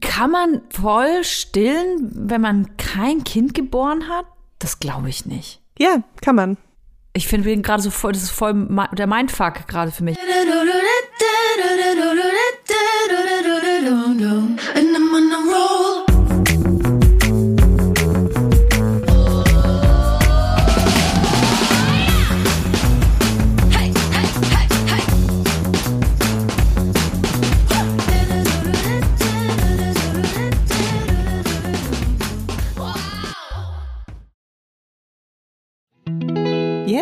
Kann man voll stillen, wenn man kein Kind geboren hat? Das glaube ich nicht. Ja, kann man. Ich finde gerade so voll, das ist voll der Mindfuck gerade für mich.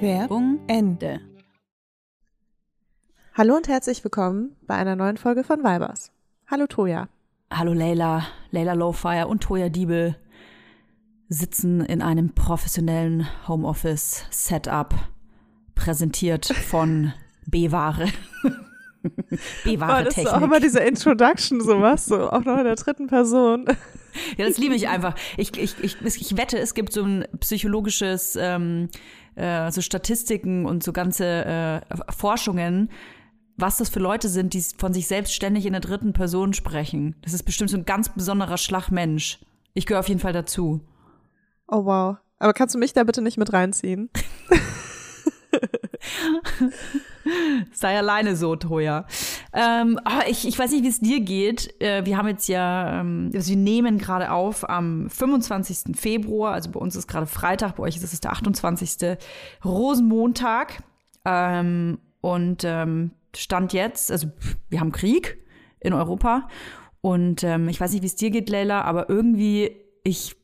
Werbung Ende. Hallo und herzlich willkommen bei einer neuen Folge von Vibers. Hallo Toja. Hallo Leila, Leila Lowfire und Toya Diebel sitzen in einem professionellen Homeoffice-Setup, präsentiert von B-Ware. Oh, das ist auch immer diese Introduction, sowas, so auch noch in der dritten Person. Ja, das liebe ich einfach. Ich, ich, ich, ich wette, es gibt so ein psychologisches, ähm, äh, so Statistiken und so ganze äh, Forschungen, was das für Leute sind, die von sich selbst ständig in der dritten Person sprechen. Das ist bestimmt so ein ganz besonderer Schlagmensch. Ich gehöre auf jeden Fall dazu. Oh wow. Aber kannst du mich da bitte nicht mit reinziehen? Sei alleine so, Toja. Ähm, ah, ich, ich weiß nicht, wie es dir geht. Äh, wir haben jetzt ja, ähm, also wir nehmen gerade auf am 25. Februar, also bei uns ist gerade Freitag, bei euch ist es der 28. Rosenmontag. Ähm, und ähm, Stand jetzt, also wir haben Krieg in Europa. Und ähm, ich weiß nicht, wie es dir geht, Leila, aber irgendwie, ich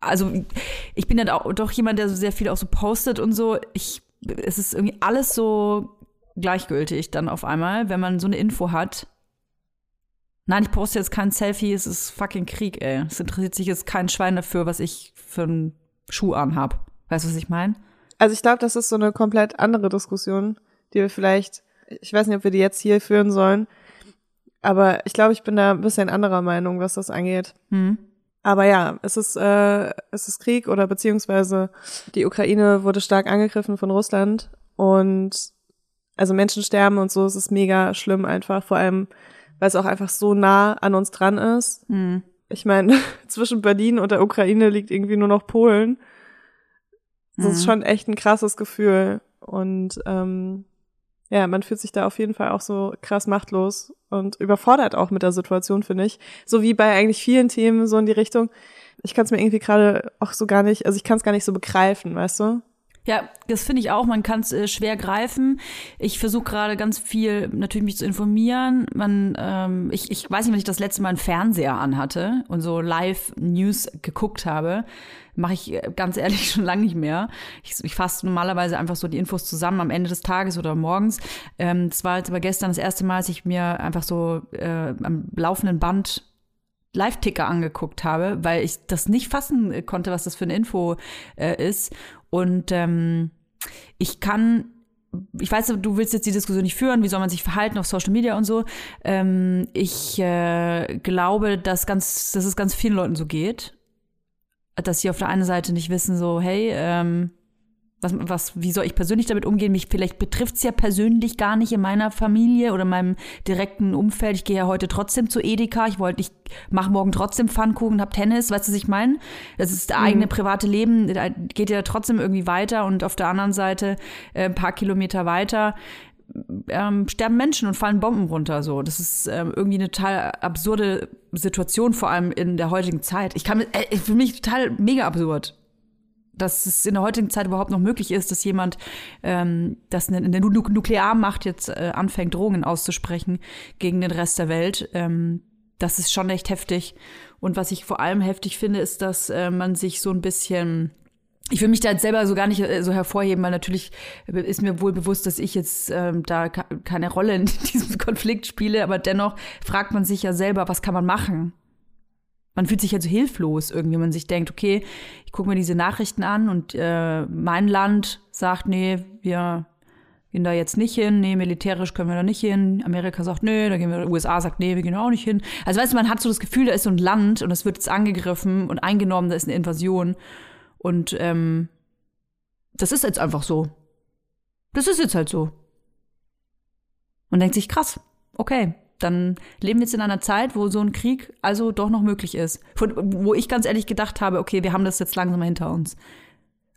also ich bin ja auch doch jemand, der so sehr viel auch so postet und so. Ich, es ist irgendwie alles so gleichgültig dann auf einmal, wenn man so eine Info hat. Nein, ich poste jetzt kein Selfie, es ist fucking Krieg, ey. Es interessiert sich jetzt kein Schwein dafür, was ich für einen Schuh anhab. Weißt du, was ich meine? Also ich glaube, das ist so eine komplett andere Diskussion, die wir vielleicht, ich weiß nicht, ob wir die jetzt hier führen sollen, aber ich glaube, ich bin da ein bisschen anderer Meinung, was das angeht. Hm. Aber ja, es ist, äh, es ist Krieg oder beziehungsweise die Ukraine wurde stark angegriffen von Russland und also Menschen sterben und so, es ist mega schlimm einfach, vor allem, weil es auch einfach so nah an uns dran ist. Hm. Ich meine, zwischen Berlin und der Ukraine liegt irgendwie nur noch Polen. Das ist Mhm. schon echt ein krasses Gefühl. Und ähm, ja, man fühlt sich da auf jeden Fall auch so krass machtlos und überfordert auch mit der Situation, finde ich. So wie bei eigentlich vielen Themen so in die Richtung. Ich kann es mir irgendwie gerade auch so gar nicht, also ich kann es gar nicht so begreifen, weißt du? Ja, das finde ich auch. Man kann es äh, schwer greifen. Ich versuche gerade ganz viel natürlich mich zu informieren. Man, ähm, ich, ich weiß nicht, wenn ich das letzte Mal einen Fernseher anhatte und so Live-News geguckt habe. Mache ich äh, ganz ehrlich schon lange nicht mehr. Ich, ich fasse normalerweise einfach so die Infos zusammen am Ende des Tages oder morgens. Ähm, das war jetzt aber gestern das erste Mal, dass ich mir einfach so äh, am laufenden Band Live-Ticker angeguckt habe, weil ich das nicht fassen konnte, was das für eine Info äh, ist. Und ähm, ich kann ich weiß, du willst jetzt die Diskussion nicht führen, wie soll man sich verhalten auf Social Media und so. Ähm, ich äh, glaube, dass, ganz, dass es ganz vielen Leuten so geht, dass sie auf der einen Seite nicht wissen, so, hey, ähm, was, was, wie soll ich persönlich damit umgehen? Mich vielleicht betrifft es ja persönlich gar nicht in meiner Familie oder meinem direkten Umfeld. Ich gehe ja heute trotzdem zu Edeka. Ich wollte, ich mache morgen trotzdem Pfannkuchen, hab Tennis. Weißt du, was ich meine? Das ist das mhm. eigene private Leben, geht ja trotzdem irgendwie weiter. Und auf der anderen Seite, äh, ein paar Kilometer weiter, ähm, sterben Menschen und fallen Bomben runter. So, das ist ähm, irgendwie eine total absurde Situation, vor allem in der heutigen Zeit. Ich kann, äh, für mich total mega absurd dass es in der heutigen Zeit überhaupt noch möglich ist, dass jemand, ähm, das in der Nuklearmacht jetzt äh, anfängt, Drohungen auszusprechen gegen den Rest der Welt. Ähm, das ist schon echt heftig. Und was ich vor allem heftig finde, ist, dass äh, man sich so ein bisschen ich will mich da jetzt selber so gar nicht äh, so hervorheben, weil natürlich ist mir wohl bewusst, dass ich jetzt ähm, da keine Rolle in diesem Konflikt spiele, aber dennoch fragt man sich ja selber, was kann man machen? man fühlt sich halt so hilflos irgendwie, man sich denkt, okay, ich gucke mir diese Nachrichten an und äh, mein Land sagt, nee, wir gehen da jetzt nicht hin, nee, militärisch können wir da nicht hin. Amerika sagt, nee, da gehen wir, USA sagt, nee, wir gehen auch nicht hin. Also weißt du, man hat so das Gefühl, da ist so ein Land und es wird jetzt angegriffen und eingenommen, da ist eine Invasion. Und ähm, das ist jetzt einfach so. Das ist jetzt halt so. Man denkt sich, krass, okay, dann leben wir jetzt in einer Zeit, wo so ein Krieg also doch noch möglich ist. Von, wo ich ganz ehrlich gedacht habe, okay, wir haben das jetzt langsam hinter uns.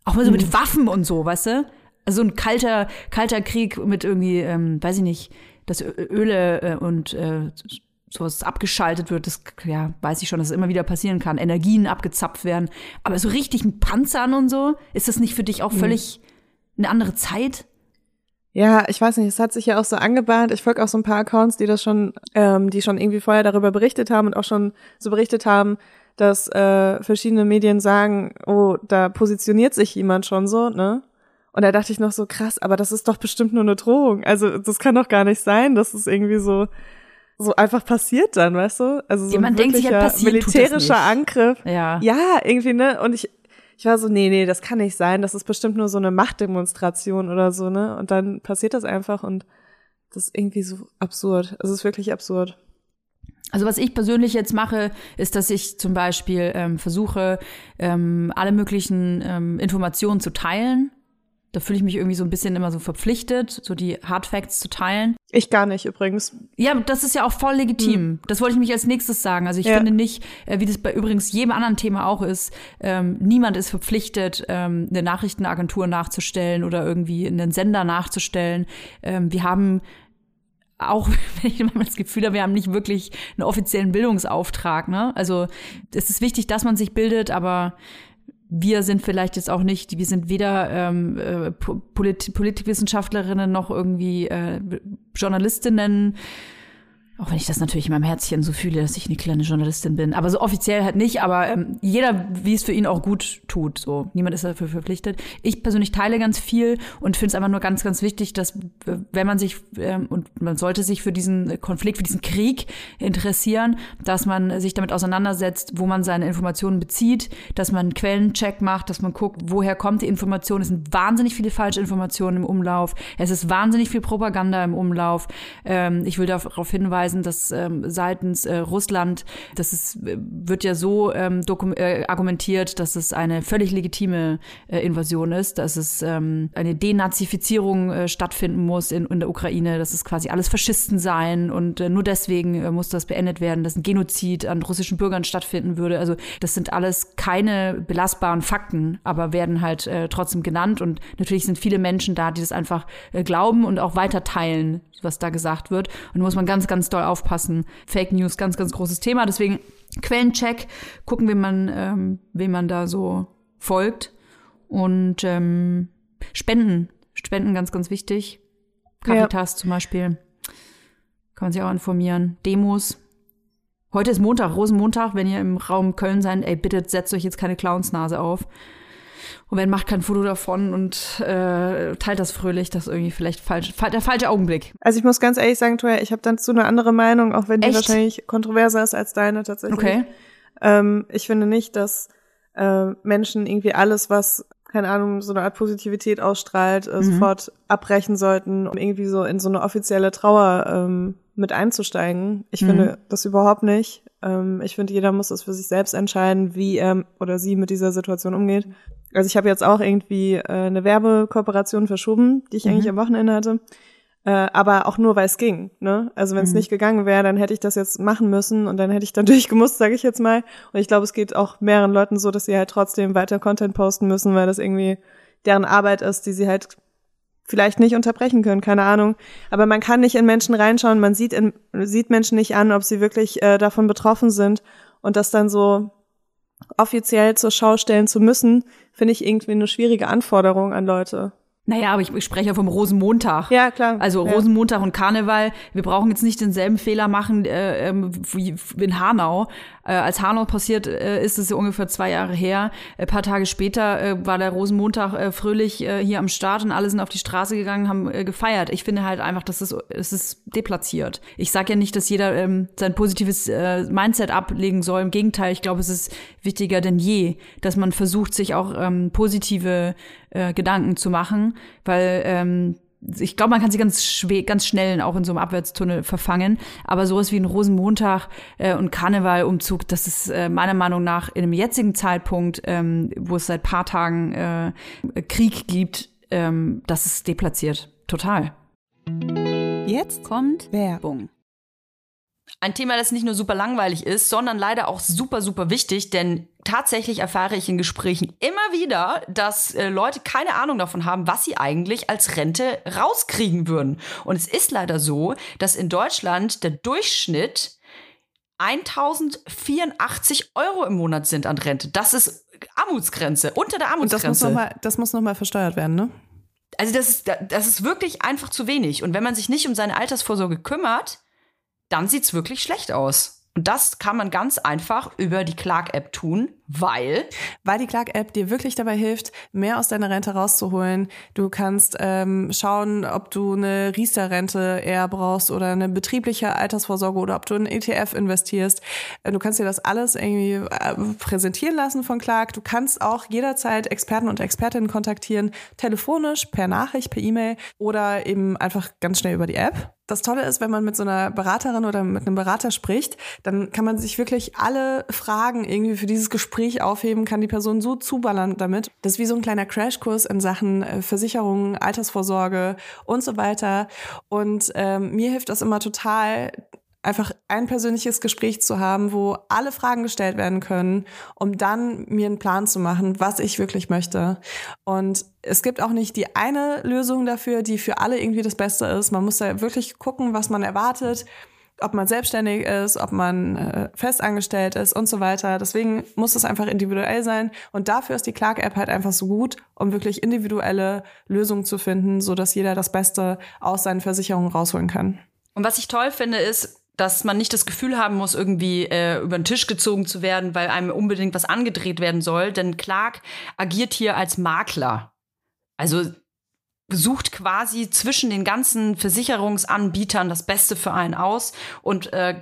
Auch mal so mit mhm. Waffen und so, weißt du? Also ein kalter, kalter Krieg mit irgendwie, ähm, weiß ich nicht, dass Öle äh, und äh, sowas abgeschaltet wird, das ja, weiß ich schon, dass es immer wieder passieren kann. Energien abgezapft werden. Aber so richtig mit Panzern und so, ist das nicht für dich auch mhm. völlig eine andere Zeit? Ja, ich weiß nicht, es hat sich ja auch so angebahnt. Ich folge auch so ein paar Accounts, die das schon, ähm, die schon irgendwie vorher darüber berichtet haben und auch schon so berichtet haben, dass äh, verschiedene Medien sagen, oh, da positioniert sich jemand schon so, ne? Und da dachte ich noch so, krass, aber das ist doch bestimmt nur eine Drohung. Also das kann doch gar nicht sein, dass es irgendwie so so einfach passiert dann, weißt du? Also so Jemand ein denkt sich, ja, militärischer Angriff. Ja. Ja, irgendwie, ne? Und ich, ich war so, nee, nee, das kann nicht sein. Das ist bestimmt nur so eine Machtdemonstration oder so, ne? Und dann passiert das einfach und das ist irgendwie so absurd. Es ist wirklich absurd. Also was ich persönlich jetzt mache, ist, dass ich zum Beispiel ähm, versuche, ähm, alle möglichen ähm, Informationen zu teilen da fühle ich mich irgendwie so ein bisschen immer so verpflichtet, so die Hard Facts zu teilen. Ich gar nicht übrigens. Ja, das ist ja auch voll legitim. Hm. Das wollte ich mich als nächstes sagen. Also ich ja. finde nicht, äh, wie das bei übrigens jedem anderen Thema auch ist, ähm, niemand ist verpflichtet, ähm, eine Nachrichtenagentur nachzustellen oder irgendwie einen Sender nachzustellen. Ähm, wir haben auch wenn ich immer das Gefühl habe, wir haben nicht wirklich einen offiziellen Bildungsauftrag. Ne? Also es ist wichtig, dass man sich bildet, aber wir sind vielleicht jetzt auch nicht, wir sind weder ähm, äh, Polit Politikwissenschaftlerinnen noch irgendwie äh, Journalistinnen auch wenn ich das natürlich in meinem Herzchen so fühle, dass ich eine kleine Journalistin bin. Aber so offiziell halt nicht, aber ähm, jeder, wie es für ihn auch gut tut. So, niemand ist dafür verpflichtet. Ich persönlich teile ganz viel und finde es einfach nur ganz, ganz wichtig, dass wenn man sich ähm, und man sollte sich für diesen Konflikt, für diesen Krieg interessieren, dass man sich damit auseinandersetzt, wo man seine Informationen bezieht, dass man einen Quellencheck macht, dass man guckt, woher kommt die Information. Es sind wahnsinnig viele falsche Informationen im Umlauf. Es ist wahnsinnig viel Propaganda im Umlauf. Ähm, ich will darauf hinweisen, hinweisen, dass ähm, seitens äh, Russland, das ist, wird ja so ähm, äh, argumentiert, dass es eine völlig legitime äh, Invasion ist, dass es ähm, eine Denazifizierung äh, stattfinden muss in, in der Ukraine, dass es quasi alles Faschisten seien und äh, nur deswegen äh, muss das beendet werden, dass ein Genozid an russischen Bürgern stattfinden würde. Also das sind alles keine belastbaren Fakten, aber werden halt äh, trotzdem genannt und natürlich sind viele Menschen da, die das einfach äh, glauben und auch weiter teilen, was da gesagt wird. Und da muss man ganz, ganz doll aufpassen. Fake News, ganz, ganz großes Thema. Deswegen Quellencheck, gucken, wem man, ähm, wem man da so folgt. Und ähm, Spenden. Spenden ganz, ganz wichtig. Caritas ja. zum Beispiel. Kann man sich auch informieren. Demos. Heute ist Montag, Rosenmontag. Wenn ihr im Raum Köln seid, ey, bitte setzt euch jetzt keine Clownsnase auf. Und wenn macht kein Foto davon und äh, teilt das fröhlich, das ist irgendwie vielleicht falsch, der falsche Augenblick. Also ich muss ganz ehrlich sagen, Toya, ich habe dazu eine andere Meinung, auch wenn die Echt? wahrscheinlich kontroverser ist als deine tatsächlich. Okay. Ähm, ich finde nicht, dass äh, Menschen irgendwie alles, was keine Ahnung, so eine Art Positivität ausstrahlt, äh, mhm. sofort abbrechen sollten, um irgendwie so in so eine offizielle Trauer ähm, mit einzusteigen. Ich mhm. finde das überhaupt nicht. Ähm, ich finde, jeder muss es für sich selbst entscheiden, wie er oder sie mit dieser Situation umgeht. Also ich habe jetzt auch irgendwie äh, eine Werbekooperation verschoben, die ich mhm. eigentlich am Wochenende hatte. Äh, aber auch nur, weil es ging. Ne? Also wenn es mhm. nicht gegangen wäre, dann hätte ich das jetzt machen müssen und dann hätte ich dann durchgemusst, sage ich jetzt mal. Und ich glaube, es geht auch mehreren Leuten so, dass sie halt trotzdem weiter Content posten müssen, weil das irgendwie deren Arbeit ist, die sie halt vielleicht nicht unterbrechen können, keine Ahnung. Aber man kann nicht in Menschen reinschauen, man sieht, in, sieht Menschen nicht an, ob sie wirklich äh, davon betroffen sind und das dann so offiziell zur Schau stellen zu müssen, finde ich irgendwie eine schwierige Anforderung an Leute. Naja, aber ich, ich spreche ja vom Rosenmontag. Ja, klar. Also ja. Rosenmontag und Karneval. Wir brauchen jetzt nicht denselben Fehler machen äh, ähm, wie in Hanau. Äh, als Hanau passiert äh, ist, es ja ungefähr zwei Jahre her. Ein paar Tage später äh, war der Rosenmontag äh, fröhlich äh, hier am Start und alle sind auf die Straße gegangen, haben äh, gefeiert. Ich finde halt einfach, dass es, es ist deplatziert. Ich sage ja nicht, dass jeder ähm, sein positives äh, Mindset ablegen soll. Im Gegenteil, ich glaube, es ist wichtiger denn je, dass man versucht, sich auch ähm, positive äh, Gedanken zu machen, weil ähm, ich glaube, man kann sich ganz schwer, ganz schnell auch in so einem Abwärtstunnel verfangen. Aber sowas wie ein Rosenmontag äh, und Karnevalumzug, das ist äh, meiner Meinung nach in dem jetzigen Zeitpunkt, ähm, wo es seit paar Tagen äh, Krieg gibt, ähm, das ist deplatziert. Total. Jetzt kommt Werbung. Ein Thema, das nicht nur super langweilig ist, sondern leider auch super, super wichtig, denn tatsächlich erfahre ich in Gesprächen immer wieder, dass äh, Leute keine Ahnung davon haben, was sie eigentlich als Rente rauskriegen würden. Und es ist leider so, dass in Deutschland der Durchschnitt 1084 Euro im Monat sind an Rente. Das ist Armutsgrenze, unter der Armutsgrenze. Und das muss nochmal, muss noch mal versteuert werden, ne? Also das ist, das ist wirklich einfach zu wenig. Und wenn man sich nicht um seine Altersvorsorge kümmert, dann sieht's wirklich schlecht aus. Und das kann man ganz einfach über die Clark-App tun, weil. Weil die Clark-App dir wirklich dabei hilft, mehr aus deiner Rente rauszuholen. Du kannst ähm, schauen, ob du eine Riester-Rente eher brauchst oder eine betriebliche Altersvorsorge oder ob du in ETF investierst. Äh, du kannst dir das alles irgendwie äh, präsentieren lassen von Clark. Du kannst auch jederzeit Experten und Expertinnen kontaktieren, telefonisch, per Nachricht, per E-Mail oder eben einfach ganz schnell über die App das Tolle ist, wenn man mit so einer Beraterin oder mit einem Berater spricht, dann kann man sich wirklich alle Fragen irgendwie für dieses Gespräch aufheben, kann die Person so zuballern damit. Das ist wie so ein kleiner Crashkurs in Sachen äh, Versicherungen, Altersvorsorge und so weiter. Und ähm, mir hilft das immer total, einfach ein persönliches Gespräch zu haben, wo alle Fragen gestellt werden können, um dann mir einen Plan zu machen, was ich wirklich möchte. Und es gibt auch nicht die eine Lösung dafür, die für alle irgendwie das Beste ist. Man muss da wirklich gucken, was man erwartet, ob man selbstständig ist, ob man äh, festangestellt ist und so weiter. Deswegen muss es einfach individuell sein. Und dafür ist die Clark-App halt einfach so gut, um wirklich individuelle Lösungen zu finden, so dass jeder das Beste aus seinen Versicherungen rausholen kann. Und was ich toll finde, ist, dass man nicht das Gefühl haben muss, irgendwie äh, über den Tisch gezogen zu werden, weil einem unbedingt was angedreht werden soll. Denn Clark agiert hier als Makler. Also sucht quasi zwischen den ganzen Versicherungsanbietern das Beste für einen aus und äh,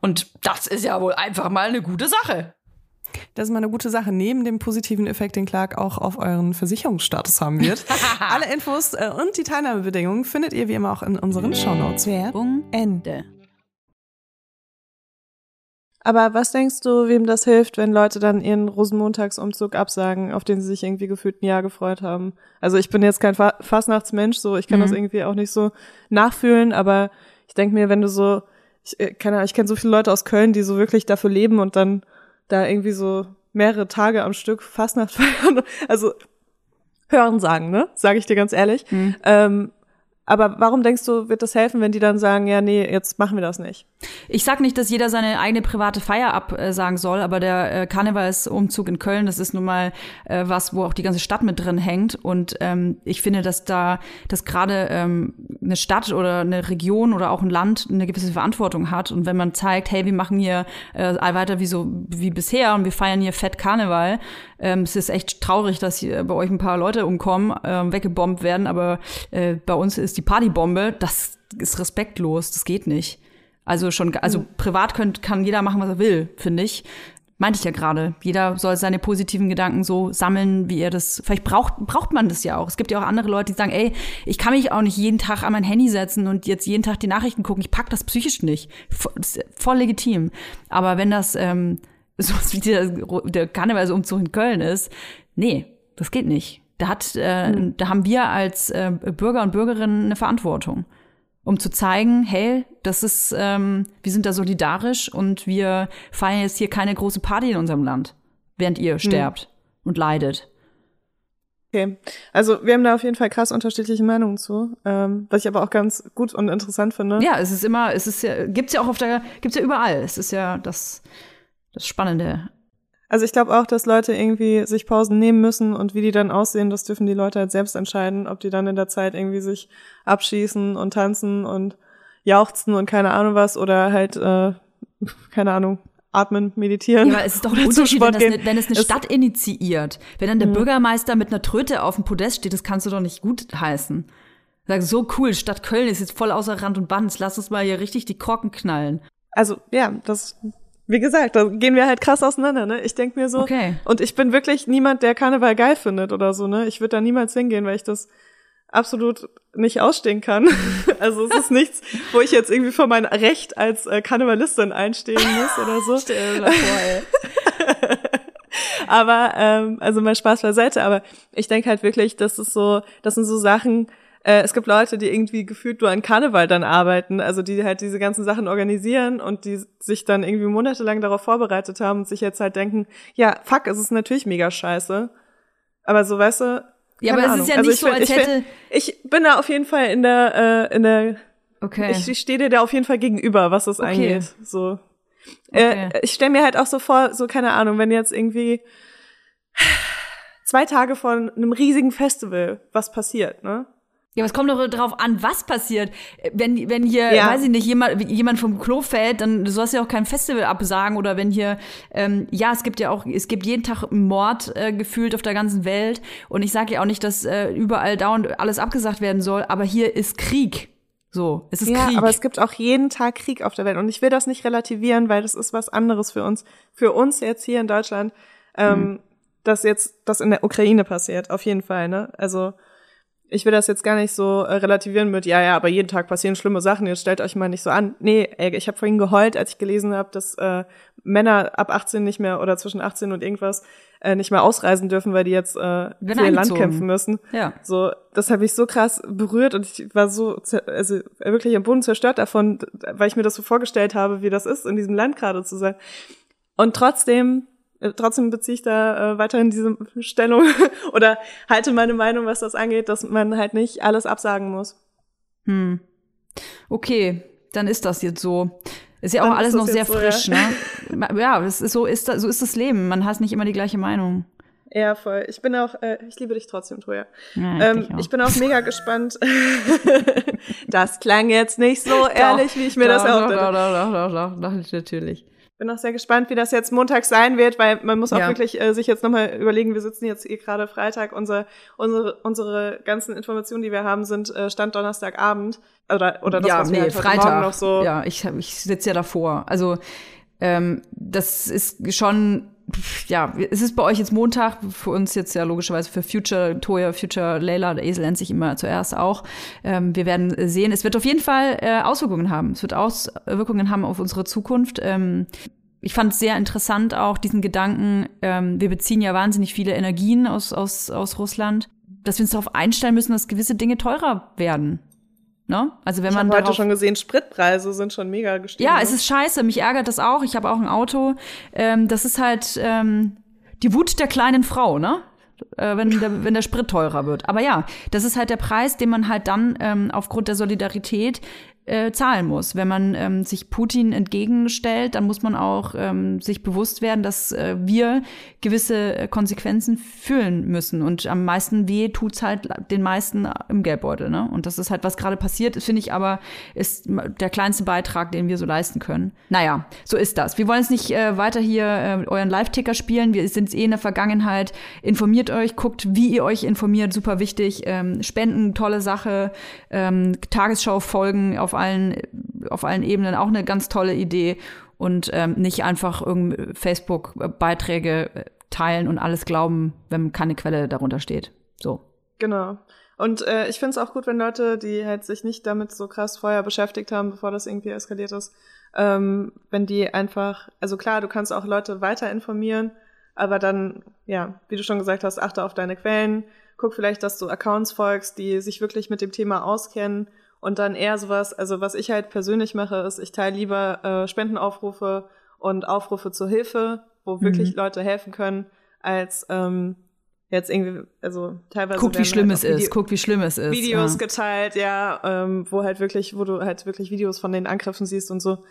und das ist ja wohl einfach mal eine gute Sache. Das ist mal eine gute Sache. Neben dem positiven Effekt, den Clark auch auf euren Versicherungsstatus haben wird. Alle Infos äh, und die Teilnahmebedingungen findet ihr wie immer auch in unseren Shownotes. Werbung Ende. Aber was denkst du, wem das hilft, wenn Leute dann ihren Rosenmontagsumzug absagen, auf den sie sich irgendwie gefühlt ein Jahr gefreut haben? Also ich bin jetzt kein Fa Fastnachtsmensch, so ich kann das irgendwie auch nicht so nachfühlen, aber ich denke mir, wenn du so, ich, äh, keine Ahnung, ich kenne so viele Leute aus Köln, die so wirklich dafür leben und dann da irgendwie so mehrere Tage am Stück Fastnacht feiern. Also hören sagen, ne? Sage ich dir ganz ehrlich. Ähm, aber warum denkst du, wird das helfen, wenn die dann sagen, ja, nee, jetzt machen wir das nicht? Ich sag nicht, dass jeder seine eigene private Feier absagen soll, aber der äh, Karnevalsumzug in Köln, das ist nun mal äh, was, wo auch die ganze Stadt mit drin hängt. Und ähm, ich finde, dass da, dass gerade ähm, eine Stadt oder eine Region oder auch ein Land eine gewisse Verantwortung hat. Und wenn man zeigt, hey, wir machen hier äh, weiter wie so wie bisher und wir feiern hier fett Karneval, ähm, es ist echt traurig, dass hier bei euch ein paar Leute umkommen, ähm, weggebombt werden, aber äh, bei uns ist die Partybombe, das ist respektlos, das geht nicht. Also schon, also privat könnt, kann jeder machen, was er will, finde ich. Meinte ich ja gerade. Jeder soll seine positiven Gedanken so sammeln, wie er das. Vielleicht braucht, braucht man das ja auch. Es gibt ja auch andere Leute, die sagen, ey, ich kann mich auch nicht jeden Tag an mein Handy setzen und jetzt jeden Tag die Nachrichten gucken. Ich pack das psychisch nicht. Vo- das ist voll legitim. Aber wenn das ähm, so wie der, der Karnevalsumzug in Köln ist, nee, das geht nicht. Da hat, äh, da haben wir als äh, Bürger und Bürgerinnen eine Verantwortung um zu zeigen, hey, das ist, ähm, wir sind da solidarisch und wir feiern jetzt hier keine große Party in unserem Land, während ihr sterbt und leidet. Okay. Also wir haben da auf jeden Fall krass unterschiedliche Meinungen zu, ähm, was ich aber auch ganz gut und interessant finde. Ja, es ist immer, es ist ja, gibt's ja auch auf der, gibt's ja überall. Es ist ja das, das Spannende. Also ich glaube auch, dass Leute irgendwie sich Pausen nehmen müssen und wie die dann aussehen, das dürfen die Leute halt selbst entscheiden, ob die dann in der Zeit irgendwie sich abschießen und tanzen und jauchzen und keine Ahnung was oder halt, äh, keine Ahnung, atmen, meditieren. Ja, aber es ist doch ein Unterschied, wenn, das eine, wenn es eine Es- Stadt initiiert. Wenn dann der Bürgermeister mit einer Tröte auf dem Podest steht, das kannst du doch nicht gut heißen. Sag so cool, Stadt Köln ist jetzt voll außer Rand und Band. Lass uns mal hier richtig die Korken knallen. Also ja, das, wie gesagt, da gehen wir halt krass auseinander, ne? Ich denk mir so, Okay. und ich bin wirklich niemand, der Karneval geil findet oder so, ne? Ich würde da niemals hingehen, weil ich das absolut nicht ausstehen kann. Also es ist nichts, wo ich jetzt irgendwie für mein Recht als äh, Karnevalistin einstehen muss oder so. Stell dir vor, ey. Aber ähm, also mal Spaß beiseite, aber ich denke halt wirklich, das ist so, das sind so Sachen, äh, es gibt Leute, die irgendwie gefühlt nur an Karneval dann arbeiten, also die halt diese ganzen Sachen organisieren und die sich dann irgendwie monatelang darauf vorbereitet haben und sich jetzt halt denken, ja, fuck, es ist natürlich mega scheiße. Aber so, weißt du, Ja, aber es ist ja Ahnung. Also nicht ich so, find- als ich find- hätte- Ich bin da auf jeden Fall in der, äh, in der, Okay. ich, ich stehe dir da auf jeden Fall gegenüber, was das Okay. angeht. So. Okay. Äh, ich stelle mir halt auch so vor, so keine Ahnung, wenn jetzt irgendwie zwei Tage vor einem riesigen Festival was passiert, ne? Ja, aber es kommt doch darauf an, was passiert. Wenn, wenn hier, Ja. weiß ich nicht, jemand, jemand vom Klo fällt, dann du sollst ja auch kein Festival absagen. Oder wenn hier, ähm, ja, es gibt ja auch, es gibt jeden Tag Mord äh, gefühlt auf der ganzen Welt. Und ich sage ja auch nicht, dass äh, überall dauernd alles abgesagt werden soll, aber hier ist Krieg. So, es ist Ja, Krieg. aber es gibt auch jeden Tag Krieg auf der Welt und ich will das nicht relativieren, weil das ist was anderes für uns. Für uns jetzt hier in Deutschland, ähm, dass jetzt das in der Ukraine passiert, auf jeden Fall, ne? Also ich will das jetzt gar nicht so äh, relativieren mit, ja, ja, aber jeden Tag passieren schlimme Sachen, jetzt stellt euch mal nicht so an. Nee, ey, ich habe vorhin geheult, als ich gelesen habe, dass äh, Männer ab 18 nicht mehr oder zwischen 18 und irgendwas äh, nicht mehr ausreisen dürfen, weil die jetzt äh, für ihr Land kämpfen müssen. Ja. So, das habe ich so krass berührt und ich war so, also wirklich am Boden zerstört davon, weil ich mir das so vorgestellt habe, wie das ist, in diesem Land gerade zu sein. Und trotzdem, trotzdem beziehe ich da äh, weiterhin diese Stellung oder halte meine Meinung, was das angeht, dass man halt nicht alles absagen muss. Hm. Okay, dann ist das jetzt so. Ist ja auch Dann alles noch das sehr so, frisch, ne? Ja, das ist, so, ist, das- so ist das Leben. Man hat nicht immer die gleiche Meinung. Ja, voll. Ich bin auch, äh, ich liebe dich trotzdem, Toja. Ja, Ähm, auch. ich bin auch mega gespannt. das klang jetzt nicht so ehrlich, wie ich mir das doch, erhofft doch, hätte. doch, doch, doch, doch, doch, doch, natürlich. Bin auch sehr gespannt, wie das jetzt Montag sein wird, weil man muss auch Ja. wirklich äh, sich jetzt nochmal überlegen, wir sitzen jetzt hier gerade Freitag, unsere, unsere, unsere ganzen Informationen, die wir haben, sind äh, Stand Donnerstagabend. Oder, oder das, ja, was wir nee, halt heute Freitag. Morgen noch so. Ja, ich, ich sitze ja davor. Also ähm, das ist schon, ja, es ist bei euch jetzt Montag, für uns jetzt ja logischerweise für Future, Toya, Future, Layla, der Esel nennt sich immer zuerst auch. Ähm, wir werden sehen, es wird auf jeden Fall äh, Auswirkungen haben. Es wird Auswirkungen haben auf unsere Zukunft. Ähm, ich fand es sehr interessant auch diesen Gedanken, ähm, wir beziehen ja wahnsinnig viele Energien aus, aus, aus Russland, dass wir uns darauf einstellen müssen, dass gewisse Dinge teurer werden. Ne? Also wenn Ich man heute schon gesehen, Spritpreise sind schon mega gestiegen. ja, ne? es ist scheiße. Mich ärgert das auch. Ich habe auch ein Auto. Ähm, das ist halt ähm, die Wut der kleinen Frau, ne? Äh, wenn, der, wenn der Sprit teurer wird. Aber ja, das ist halt der Preis, den man halt dann ähm, aufgrund der Solidarität äh, zahlen muss. Wenn man ähm, sich Putin entgegenstellt, dann muss man auch ähm, sich bewusst werden, dass äh, wir gewisse äh, Konsequenzen fühlen müssen. Und am meisten weh tut's halt den meisten im Geldbeutel. Ne? Und das ist halt, was gerade passiert, finde ich aber, ist der kleinste Beitrag, den wir so leisten können. Naja, so ist das. Wir wollen jetzt nicht äh, weiter hier äh, euren Live-Ticker spielen. Wir sind eh in der Vergangenheit. Informiert euch, guckt, wie ihr euch informiert, super wichtig. Ähm, Spenden, tolle Sache. Ähm, Tagesschau-Folgen auf allen, auf allen Ebenen, auch eine ganz tolle Idee. Und ähm, nicht einfach Facebook-Beiträge äh, teilen und alles glauben, wenn keine Quelle darunter steht. So. Genau. Und äh, ich finde es auch gut, wenn Leute, die halt sich nicht damit so krass vorher beschäftigt haben, bevor das irgendwie eskaliert ist, ähm, wenn die einfach, also klar, du kannst auch Leute weiter informieren, aber dann, ja, wie du schon gesagt hast, achte auf deine Quellen, guck vielleicht, dass du Accounts folgst, die sich wirklich mit dem Thema auskennen und dann eher sowas, also was ich halt persönlich mache, ist, ich teile lieber äh, Spendenaufrufe und Aufrufe zur Hilfe, wo wirklich Leute helfen können, als ähm, jetzt irgendwie, also teilweise. Guckt, wie schlimm halt es ist. Guckt, wie schlimm es ist. Videos ja. geteilt, ja, ähm, wo halt wirklich, wo du halt wirklich Videos von den Angriffen siehst und so.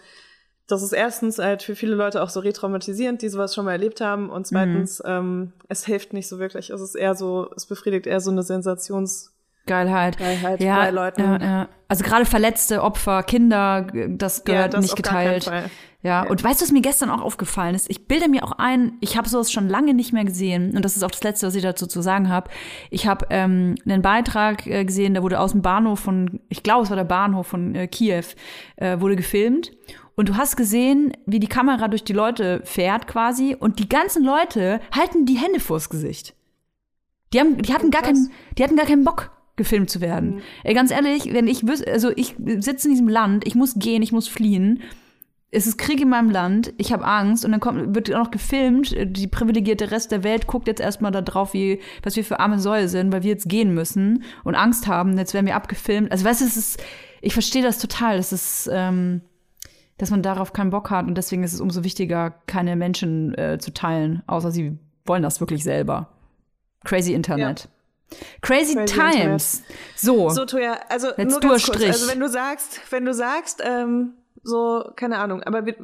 Das ist erstens halt für viele Leute auch so retraumatisierend, die sowas schon mal erlebt haben. Und zweitens, Mhm. ähm, es hilft nicht so wirklich. Es ist eher so, es befriedigt eher so eine Sensationsgeilheit Geilheit. bei halt Leuten. Ja, ja. Also gerade verletzte Opfer, Kinder, das gehört das nicht geteilt. Ja, Ja. und weißt du, was mir gestern auch aufgefallen ist? Ich bilde mir auch ein, ich habe sowas schon lange nicht mehr gesehen und das ist auch das Letzte, was ich dazu zu sagen habe. Ich habe ähm, einen Beitrag äh, gesehen, der wurde aus dem Bahnhof von, ich glaube, es war der Bahnhof von äh, Kiew, äh, wurde gefilmt. Und du hast gesehen, wie die Kamera durch die Leute fährt quasi und die ganzen Leute halten die Hände vors Gesicht. Die, haben, die, hatten gar keinen, die hatten gar keinen Bock, gefilmt zu werden. Ey, ganz ehrlich, wenn ich wüs also ich sitze in diesem Land, ich muss gehen, ich muss fliehen. Es ist Krieg in meinem Land, ich habe Angst und dann kommt, wird auch noch gefilmt. Die privilegierte Rest der Welt guckt jetzt erstmal da drauf, wie, was wir für arme Säue sind, weil wir jetzt gehen müssen und Angst haben, jetzt werden wir abgefilmt. Also weißt du, es ist, ich verstehe das total. Das ist, ähm, dass man darauf keinen Bock hat und deswegen ist es umso wichtiger, keine Menschen äh, zu teilen, außer sie wollen das wirklich selber. Crazy Internet. Crazy, Crazy Times. So. So, Toja, also Let's nur ganz kurz. Also wenn du sagst, wenn du sagst, ähm, so, keine Ahnung, aber wir,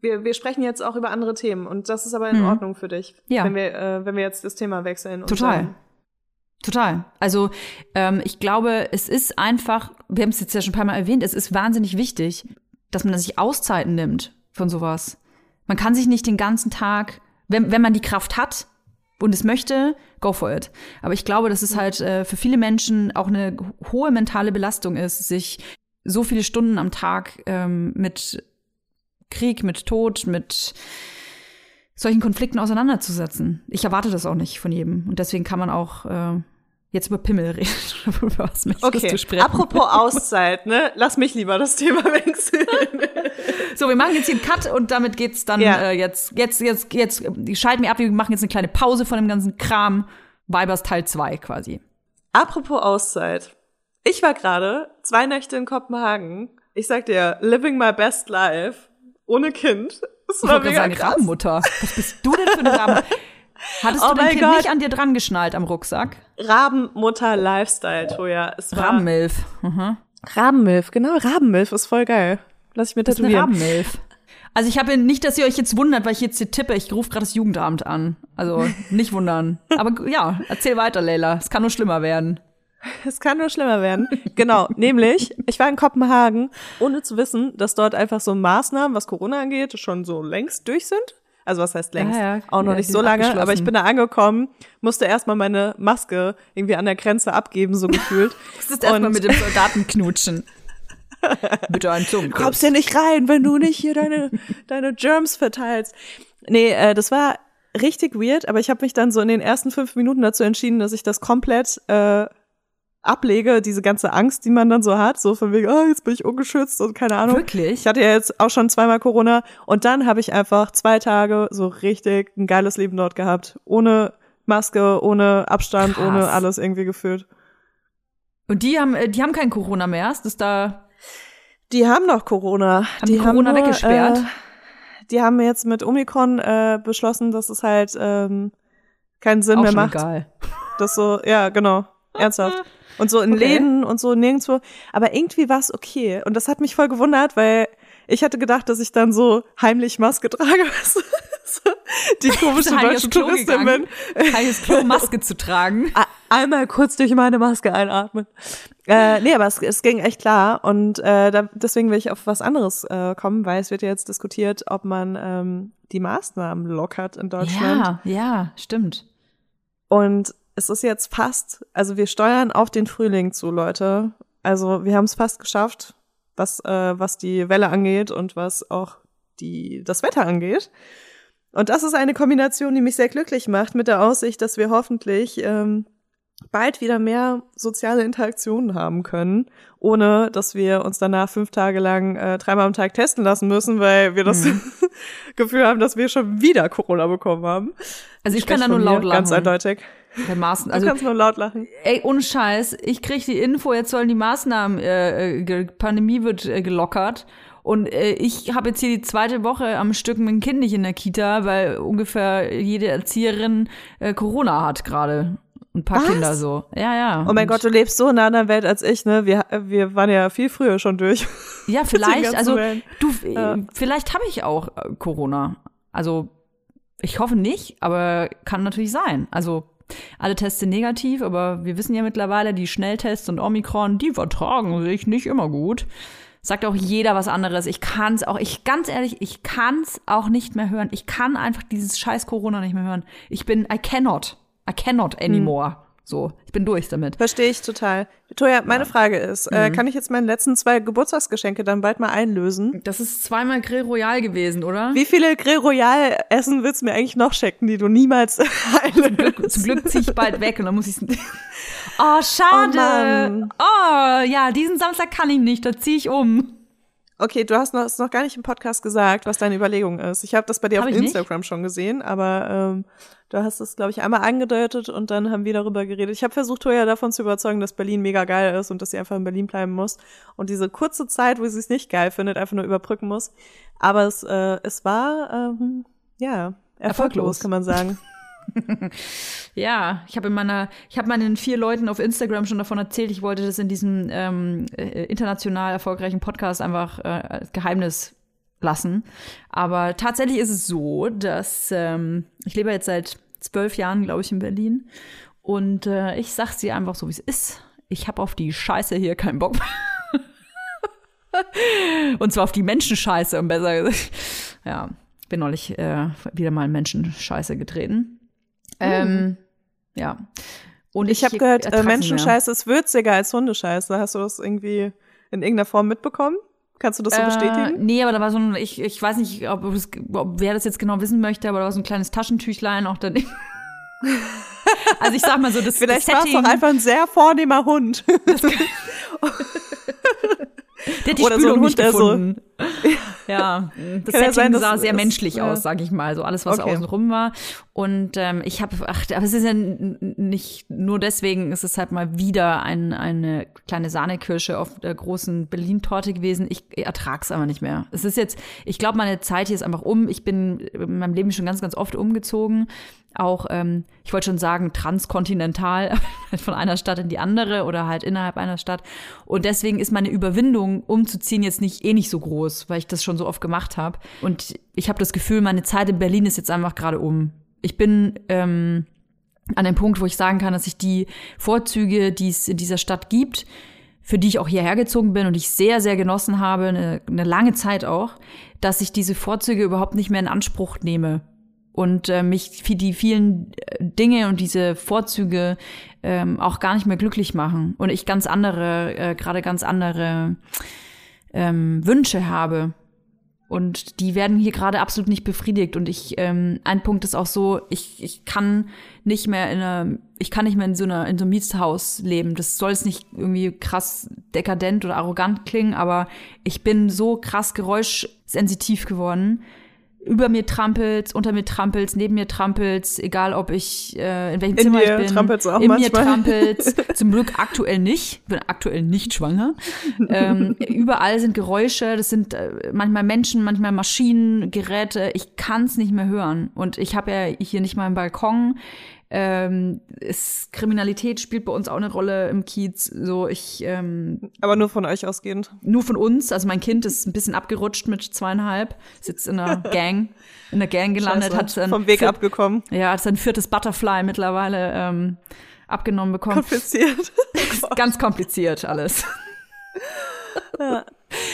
wir, wir sprechen jetzt auch über andere Themen und das ist aber in Mhm. Ordnung für dich, Ja. wenn wir, äh, wenn wir jetzt das Thema wechseln. Total. Total. Also ähm, ich glaube, es ist einfach, wir haben es jetzt ja schon ein paar Mal erwähnt, es ist wahnsinnig wichtig, dass man sich Auszeiten nimmt von sowas. Man kann sich nicht den ganzen Tag, wenn, wenn man die Kraft hat und es möchte, go for it. Aber ich glaube, dass es halt äh, für viele Menschen auch eine hohe mentale Belastung ist, sich so viele Stunden am Tag ähm, mit Krieg, mit Tod, mit solchen Konflikten auseinanderzusetzen. Ich erwarte das auch nicht von jedem. Und deswegen kann man auch äh, jetzt über Pimmel reden. über was möchtest Okay, du sprechen? apropos Auszeit, ne? Lass mich lieber das Thema wechseln. So, wir machen jetzt hier einen Cut und damit geht's dann Ja. äh, jetzt, jetzt, jetzt, jetzt, äh, schalten wir ab, wir machen jetzt eine kleine Pause von dem ganzen Kram. Weibers Teil 2 quasi. apropos Auszeit. Ich war gerade zwei Nächte in Kopenhagen. Ich sag dir, living my best life. Ohne Kind. Das Ich war gerade mega sagen, krass. Rabenmutter. Was bist du denn für eine Raben? Hattest Oh du dein Kind Gott. nicht an dir dran geschnallt am Rucksack? Rabenmutter Lifestyle, Toja. Rabenmilf. Mhm. Rabenmilf, genau. Rabenmilf ist voll geil. Lass ich mir Das ist eine tätowieren. Rabenmilf. Also ich habe nicht, dass ihr euch jetzt wundert, weil ich jetzt hier tippe. Ich rufe gerade das Jugendamt an. Also nicht wundern. Aber ja, erzähl weiter, Leila. Es kann nur schlimmer werden. Es kann nur schlimmer werden. Genau, nämlich, ich war in Kopenhagen, ohne zu wissen, dass dort einfach so Maßnahmen, was Corona angeht, schon so längst durch sind. Also was heißt längst? Ja, ja. Auch noch Ja, nicht so lange, aber ich bin da angekommen, musste erstmal meine Maske irgendwie an der Grenze abgeben, so gefühlt. Das ist erstmal mit dem Soldaten knutschen. Bitte einen Zungen. Du kommst ja nicht rein, wenn du nicht hier deine, deine Germs verteilst. Nee, äh, das war richtig weird, aber ich habe mich dann so in den ersten fünf Minuten dazu entschieden, dass ich das komplett äh, ablege, diese ganze Angst, die man dann so hat, so von wegen, oh, jetzt bin ich ungeschützt und keine Ahnung. Wirklich? Ich hatte ja jetzt auch schon zweimal Corona und dann habe ich einfach zwei Tage so richtig ein geiles Leben dort gehabt. Ohne Maske, ohne Abstand, Krass. ohne alles irgendwie gefühlt. Und die haben, äh, die haben kein Corona mehr. Ist das da? Die haben noch Corona. Haben die Corona weggesperrt? Äh, die haben jetzt mit Omikron äh, beschlossen, dass es halt ähm, keinen Sinn auch mehr macht. egal. Das so, ja, genau. Ernsthaft. Und so in Okay. Läden und so nirgendwo. Aber irgendwie war es okay. Und das hat mich voll gewundert, weil ich hatte gedacht, dass ich dann so heimlich Maske trage. die komische deutsche Touristin bin. Heimliches Klo, Maske zu tragen. Einmal kurz durch meine Maske einatmen. Äh, nee, aber es, es ging echt klar. Und äh, da, deswegen will ich auf was anderes äh, kommen, weil es wird ja jetzt diskutiert, ob man ähm, die Maßnahmen lockert in Deutschland. Ja, ja, stimmt. Und es ist jetzt fast, also wir steuern auf den Frühling zu, Leute. Also wir haben es fast geschafft, was, äh, was die Welle angeht und was auch die, das Wetter angeht. Und das ist eine Kombination, die mich sehr glücklich macht, mit der Aussicht, dass wir hoffentlich ähm, bald wieder mehr soziale Interaktionen haben können, ohne dass wir uns danach fünf Tage lang äh, dreimal am Tag testen lassen müssen, weil wir das Gefühl haben, dass wir schon wieder Corona bekommen haben. Also ich kann Spreche da nur von mir, laut lachen. Ganz eindeutig. Bei Maßen, Du also kannst nur laut lachen. Ey, ohne Scheiß, ich krieg die Info, jetzt sollen die Maßnahmen, äh, äh, Pandemie wird äh, gelockert. Und äh, ich habe jetzt hier die zweite Woche am Stück mein Kind nicht in der Kita, weil ungefähr jede Erzieherin äh, Corona hat gerade. Ein paar Was? Kinder so. Ja, ja. Oh mein Und- Gott, du lebst so in einer anderen Welt als ich, ne? Wir, wir waren ja viel früher schon durch. Ja, vielleicht, also Wellen. du, Ja. äh, vielleicht habe ich auch äh, Corona. Also ich hoffe nicht, aber kann natürlich sein. Also alle Tests sind negativ, aber wir wissen ja mittlerweile, die Schnelltests und Omikron, die vertragen sich nicht immer gut. Sagt auch jeder was anderes. Ich kann's auch, ich ganz ehrlich, ich kann's auch nicht mehr hören. Ich kann einfach dieses scheiß Corona nicht mehr hören. Ich bin, I cannot, I cannot anymore. So, ich bin durch damit. Verstehe ich total. Toja, meine Frage ist, Mhm. äh, kann ich jetzt meine letzten zwei Geburtstagsgeschenke dann bald mal einlösen? Das ist zweimal Grill Royal gewesen, oder? Wie viele Grill Royal Essen willst du mir eigentlich noch schenken, die du niemals einlöst? Zum Glück ziehe ich bald weg und dann muss ich Oh, schade. Oh Oh, ja, diesen Samstag kann ich nicht, da ziehe ich um. Okay, du hast noch, hast noch gar nicht im Podcast gesagt, was deine Überlegung ist. Ich habe das bei dir Hab auf ich nicht? Instagram schon gesehen, aber ähm, du hast es, glaube ich, einmal angedeutet und dann haben wir darüber geredet. Ich habe versucht, Toya davon zu überzeugen, dass Berlin mega geil ist und dass sie einfach in Berlin bleiben muss und diese kurze Zeit, wo sie es nicht geil findet, einfach nur überbrücken muss. Aber es, äh, es war, ähm, ja, erfolglos, Erfolglos. kann man sagen. Ja, ich habe in meiner, ich habe meinen vier Leuten auf Instagram schon davon erzählt, ich wollte das in diesem ähm, äh, international erfolgreichen Podcast einfach äh, als Geheimnis lassen. Aber tatsächlich ist es so, dass ähm, ich lebe jetzt seit zwölf Jahren, glaube ich, in Berlin. Und äh, ich sag's dir einfach so, wie es ist. Ich habe auf die Scheiße hier keinen Bock. Und zwar auf die Menschenscheiße, um besser gesagt. Ja, bin neulich äh, wieder mal in Menschenscheiße getreten. Ähm, ja. Und Ich habe gehört, äh, nicht. Menschenscheiße ist würziger als Hundescheiße. Hast du das irgendwie in irgendeiner Form mitbekommen? Kannst du das so Äh, bestätigen? nee, aber da war so ein, ich, ich weiß nicht, ob, es, ob wer das jetzt genau wissen möchte, aber da war so ein kleines Taschentüchlein auch daneben. also ich sag mal so, das, Vielleicht das war es doch einfach ein sehr vornehmer Hund. der hat die oder so Spülung ein nicht Hund, der so- gefunden. Ja, das Kann Setting sein, sah sehr menschlich ja. aus, sag ich mal, so alles, was Okay. außen rum war. Und ähm, ich habe, ach, aber es ist ja nicht nur deswegen, es ist halt mal wieder ein, eine kleine Sahnekirsche auf der großen Berlin-Torte gewesen. Ich ertrag's aber nicht mehr. Es ist jetzt, ich glaube, meine Zeit hier ist einfach um. Ich bin in meinem Leben schon ganz, ganz oft umgezogen. Auch, ähm, ich wollte schon sagen, transkontinental, von einer Stadt in die andere oder halt innerhalb einer Stadt. Und deswegen ist meine Überwindung, umzuziehen, jetzt nicht eh nicht so groß, weil ich das schon so oft gemacht habe. Und ich habe das Gefühl, meine Zeit in Berlin ist jetzt einfach gerade um. Ich bin ähm, an dem Punkt, wo ich sagen kann, dass ich die Vorzüge, die es in dieser Stadt gibt, für die ich auch hierher gezogen bin und ich sehr, sehr genossen habe, eine, eine lange Zeit auch, dass ich diese Vorzüge überhaupt nicht mehr in Anspruch nehme. Und äh, mich für die vielen äh, Dinge und diese Vorzüge ähm, auch gar nicht mehr glücklich machen. Und ich ganz andere, äh, gerade ganz andere ähm, Wünsche habe und die werden hier gerade absolut nicht befriedigt. Und ich, ähm, ein Punkt ist auch so, ich, ich kann nicht mehr in einer, ich kann nicht mehr in so einer, in so einem Mietshaus leben. Das soll jetzt nicht irgendwie krass dekadent oder arrogant klingen, aber ich bin so krass geräuschsensitiv geworden, über mir trampelt, unter mir trampelt, neben mir trampelt, egal ob ich äh, in welchem in Zimmer ich bin. trampelt's auch in manchmal. mir trampelt. Zum Glück aktuell nicht. Bin aktuell nicht schwanger. ähm, überall sind Geräusche. Das sind äh, manchmal Menschen, manchmal Maschinen, Geräte. Ich kann's nicht mehr hören. Und ich habe ja hier nicht mal einen Balkon. Ähm, ist, Kriminalität spielt bei uns auch eine Rolle im Kiez. So, ich ähm, Aber nur von euch ausgehend. nur von uns. Also mein Kind ist ein bisschen abgerutscht mit zweieinhalb, sitzt in einer Gang, in der Gang gelandet, Scheiße. hat sein vom Weg abgekommen. Ja, hat sein viertes Butterfly mittlerweile ähm, abgenommen bekommen. Kompliziert. Ganz kompliziert alles.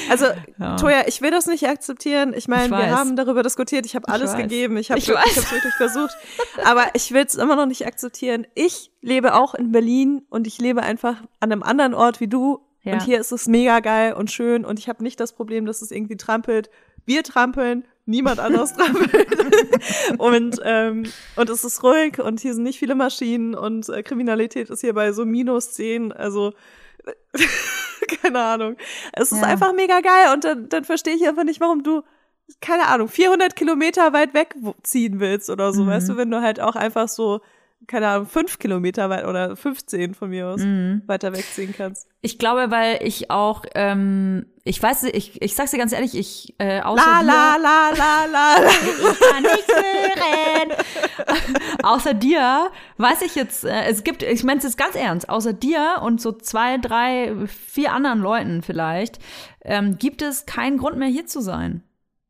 Also, Ja. Toja, ich will das nicht akzeptieren. Ich meine, wir haben darüber diskutiert. Ich habe alles weiß. gegeben. Ich habe hab's wirklich versucht. Aber ich will es immer noch nicht akzeptieren. Ich lebe auch in Berlin und ich lebe einfach an einem anderen Ort wie du. Ja. Und hier ist es mega geil und schön und ich habe nicht das Problem, dass es irgendwie trampelt. Wir trampeln, niemand anderes trampelt. und, ähm, und es ist ruhig und hier sind nicht viele Maschinen und äh, Kriminalität ist hier bei so minus 10. Also keine Ahnung. Es ist Ja. einfach mega geil und dann, dann verstehe ich einfach nicht, warum du, keine Ahnung, 400 Kilometer weit weg wo- ziehen willst oder so, Mhm. weißt du, wenn du halt auch einfach so, keine Ahnung, fünf Kilometer weit oder 15 von mir aus Mhm. weiter wegziehen kannst. Ich glaube, weil ich auch, ähm, ich weiß, ich, ich sag's dir ganz ehrlich, ich äh, außer La, dir, la, la, la, la, la. ich kann nichts hören. außer dir weiß ich jetzt, äh, es gibt, ich meine es jetzt ganz ernst, außer dir und so zwei, drei, vier anderen Leuten vielleicht, ähm, gibt es keinen Grund mehr hier zu sein.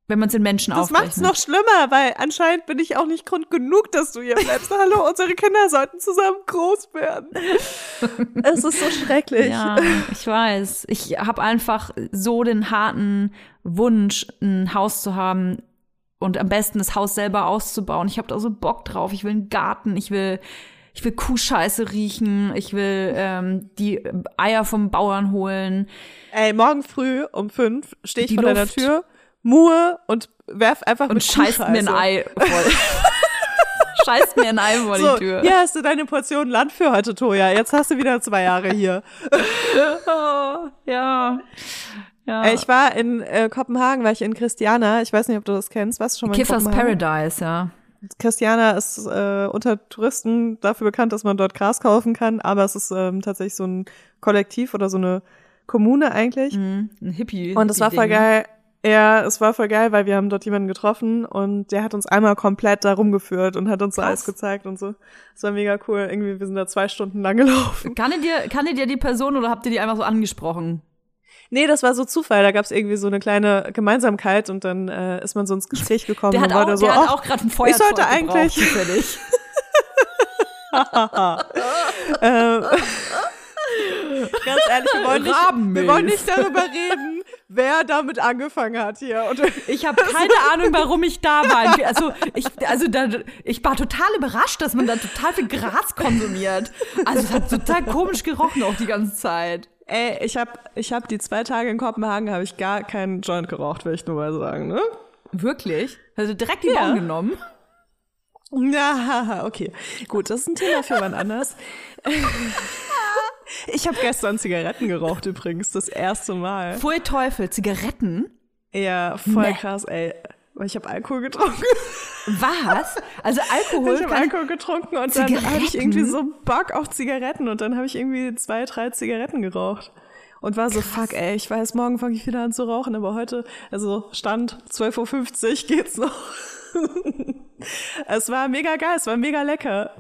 Wenn man es in Menschen Das macht's noch schlimmer, weil anscheinend bin ich auch nicht Grund genug, dass du hier bleibst. Hallo, unsere Kinder sollten zusammen groß werden. Es ist so schrecklich. Ja, ich weiß. Ich habe einfach so den harten Wunsch, ein Haus zu haben und am besten das Haus selber auszubauen. Ich habe da so Bock drauf. Ich will einen Garten. Ich will, ich will Kuhscheiße riechen. Ich will ähm, die Eier vom Bauern holen. Ey, morgen früh um fünf stehe ich Die vor deiner Luft. Tür, muhe und werf einfach Und mit scheißt mir ein. Ei voll. scheißt mir ein Ei vor So, die Tür. hier hast du deine Portion Land für heute, Toja. Jetzt hast du wieder zwei Jahre hier. Oh, ja. ja. Ich war in äh, Kopenhagen, war ich in Christiana. Ich weiß nicht, ob du das kennst. Warst du schon mal in Kiffers Kopenhagen? Paradise, ja. Christiana ist äh, unter Touristen dafür bekannt, dass man dort Gras kaufen kann, aber es ist ähm, tatsächlich so ein Kollektiv oder so eine Kommune eigentlich. Mhm. Ein Hippie. Und es war voll geil. Ja, es war voll geil, weil wir haben dort jemanden getroffen und der hat uns einmal komplett da rumgeführt und hat uns so Krass. alles gezeigt und so. Es war mega cool. Irgendwie, wir sind da zwei Stunden lang gelaufen. Kanntet ihr, kanntet ihr die Person oder habt ihr die einfach so angesprochen? Nee, das war so Zufall. Da gab es irgendwie so eine kleine Gemeinsamkeit und dann äh, ist man so ins Gespräch gekommen Der und hat war auch, da so, der hat ach, auch gerade ein Feuerzeug sollte gebraucht, eigentlich- zufällig. ähm, ganz ehrlich, wir wollen, nicht, wir wollen nicht darüber reden, wer damit angefangen hat hier. Und Ich habe keine Ahnung, warum ich da war. Also ich, also da, ich war total überrascht, dass man da total viel Gras konsumiert. Also es hat total komisch gerochen auch die ganze Zeit. Ey, ich habe ich hab die zwei Tage in Kopenhagen habe ich gar keinen Joint geraucht, will ich nur mal sagen, ne? Wirklich? Also direkt die Ja. Bon genommen. Ja, okay. Gut, das ist ein Thema für wann anders. Ich habe gestern Zigaretten geraucht übrigens, das erste Mal. Pfui Teufel, Zigaretten. Ja, voll Nee. krass, ey. Weil ich habe Alkohol getrunken. Was? Also Alkohol? Ich habe Alkohol getrunken und dann Zigaretten? hatte ich irgendwie so Bock auf Zigaretten und dann habe ich irgendwie zwei, drei Zigaretten geraucht. Und war so, fuck, ey, ich weiß, morgen fange ich wieder an zu rauchen, aber heute, also Stand 12.50 Uhr geht's noch. es war mega geil, es war mega lecker.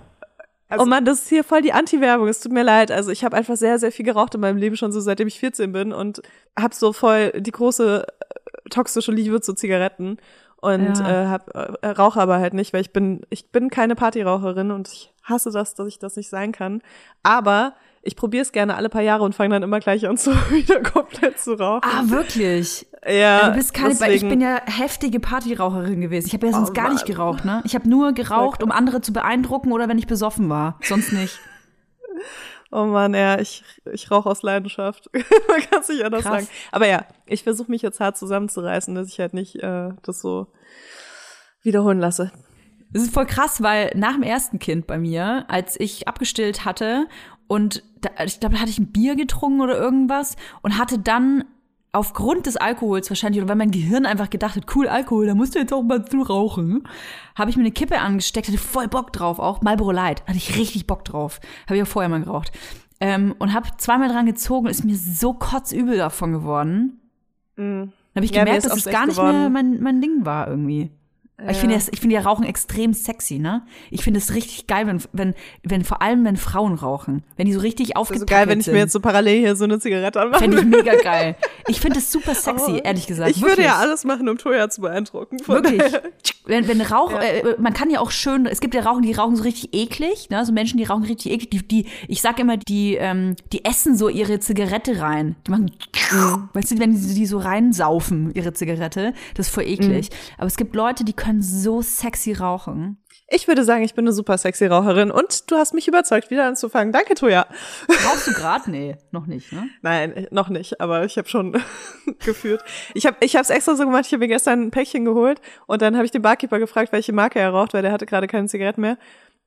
Oh Mann, das ist hier voll die Anti-Werbung. Es tut mir leid. Also ich habe einfach sehr, sehr viel geraucht in meinem Leben schon so seitdem ich 14 bin und habe so voll die große äh, toxische Liebe zu Zigaretten und Ja. äh, hab, äh, rauche aber halt nicht, weil ich bin ich bin keine Partyraucherin und ich hasse das, dass ich das nicht sein kann. Aber ich probiere es gerne alle paar Jahre und fange dann immer gleich an, so wieder komplett zu rauchen. Ah, wirklich? ja, du bist keine, weil ich deswegen- bin ja heftige Partyraucherin gewesen. Ich habe ja sonst Oh, gar nicht geraucht, ne? Ich habe nur geraucht, um andere zu beeindrucken oder wenn ich besoffen war. Sonst nicht. Oh Mann, ja, ich, ich rauche aus Leidenschaft. Man kann es nicht anders Krass. sagen. Aber ja, ich versuche mich jetzt hart zusammenzureißen, dass ich halt nicht äh, das so wiederholen lasse. Das ist voll krass, weil nach dem ersten Kind bei mir, als ich abgestillt hatte und da, ich glaube, da hatte ich ein Bier getrunken oder irgendwas und hatte dann aufgrund des Alkohols wahrscheinlich, oder weil mein Gehirn einfach gedacht hat, cool, Alkohol, da musst du jetzt auch mal zu rauchen, habe ich mir eine Kippe angesteckt, hatte voll Bock drauf, auch Marlboro Light, hatte ich richtig Bock drauf. Habe ich auch vorher mal geraucht. Ähm, und habe zweimal dran gezogen und ist mir so kotzübel davon geworden. Mhm. Dann habe ich Ja, gemerkt, dass es gar nicht mehr geworden. mein, mein Ding war irgendwie. Ich finde das, ich finde ja Rauchen extrem sexy, ne? Ich finde es richtig geil, wenn, wenn, wenn, vor allem wenn Frauen rauchen. Wenn die so richtig Also aufgetackelt geil, wenn ich sind. mir jetzt so parallel hier so eine Zigarette anmache. Fände ich mega geil. Ich finde es super sexy, ehrlich gesagt. Oh, Ich würde wirklich. ja alles machen, um Toya zu beeindrucken. Wirklich. Wenn, wenn Rauch, äh, man kann ja auch schön, es gibt ja Rauchen, die rauchen so richtig eklig, ne? So Menschen, die rauchen richtig eklig, die, die ich sag immer, die, ähm, die essen so ihre Zigarette rein. Die machen, Mhm. weißt du, wenn sie die so reinsaufen, ihre Zigarette, das ist voll eklig. Mhm. Aber es gibt Leute, die können so sexy rauchen. Ich würde sagen, ich bin eine super sexy Raucherin und du hast mich überzeugt, wieder anzufangen. Danke, Toya. Rauchst du grad? Nee, noch nicht, ne? Nein, noch nicht, aber ich habe schon geführt. Ich habe ich hab's extra so gemacht, ich habe mir gestern ein Päckchen geholt und dann habe ich den Barkeeper gefragt, welche Marke er raucht, weil der hatte gerade keine Zigaretten mehr.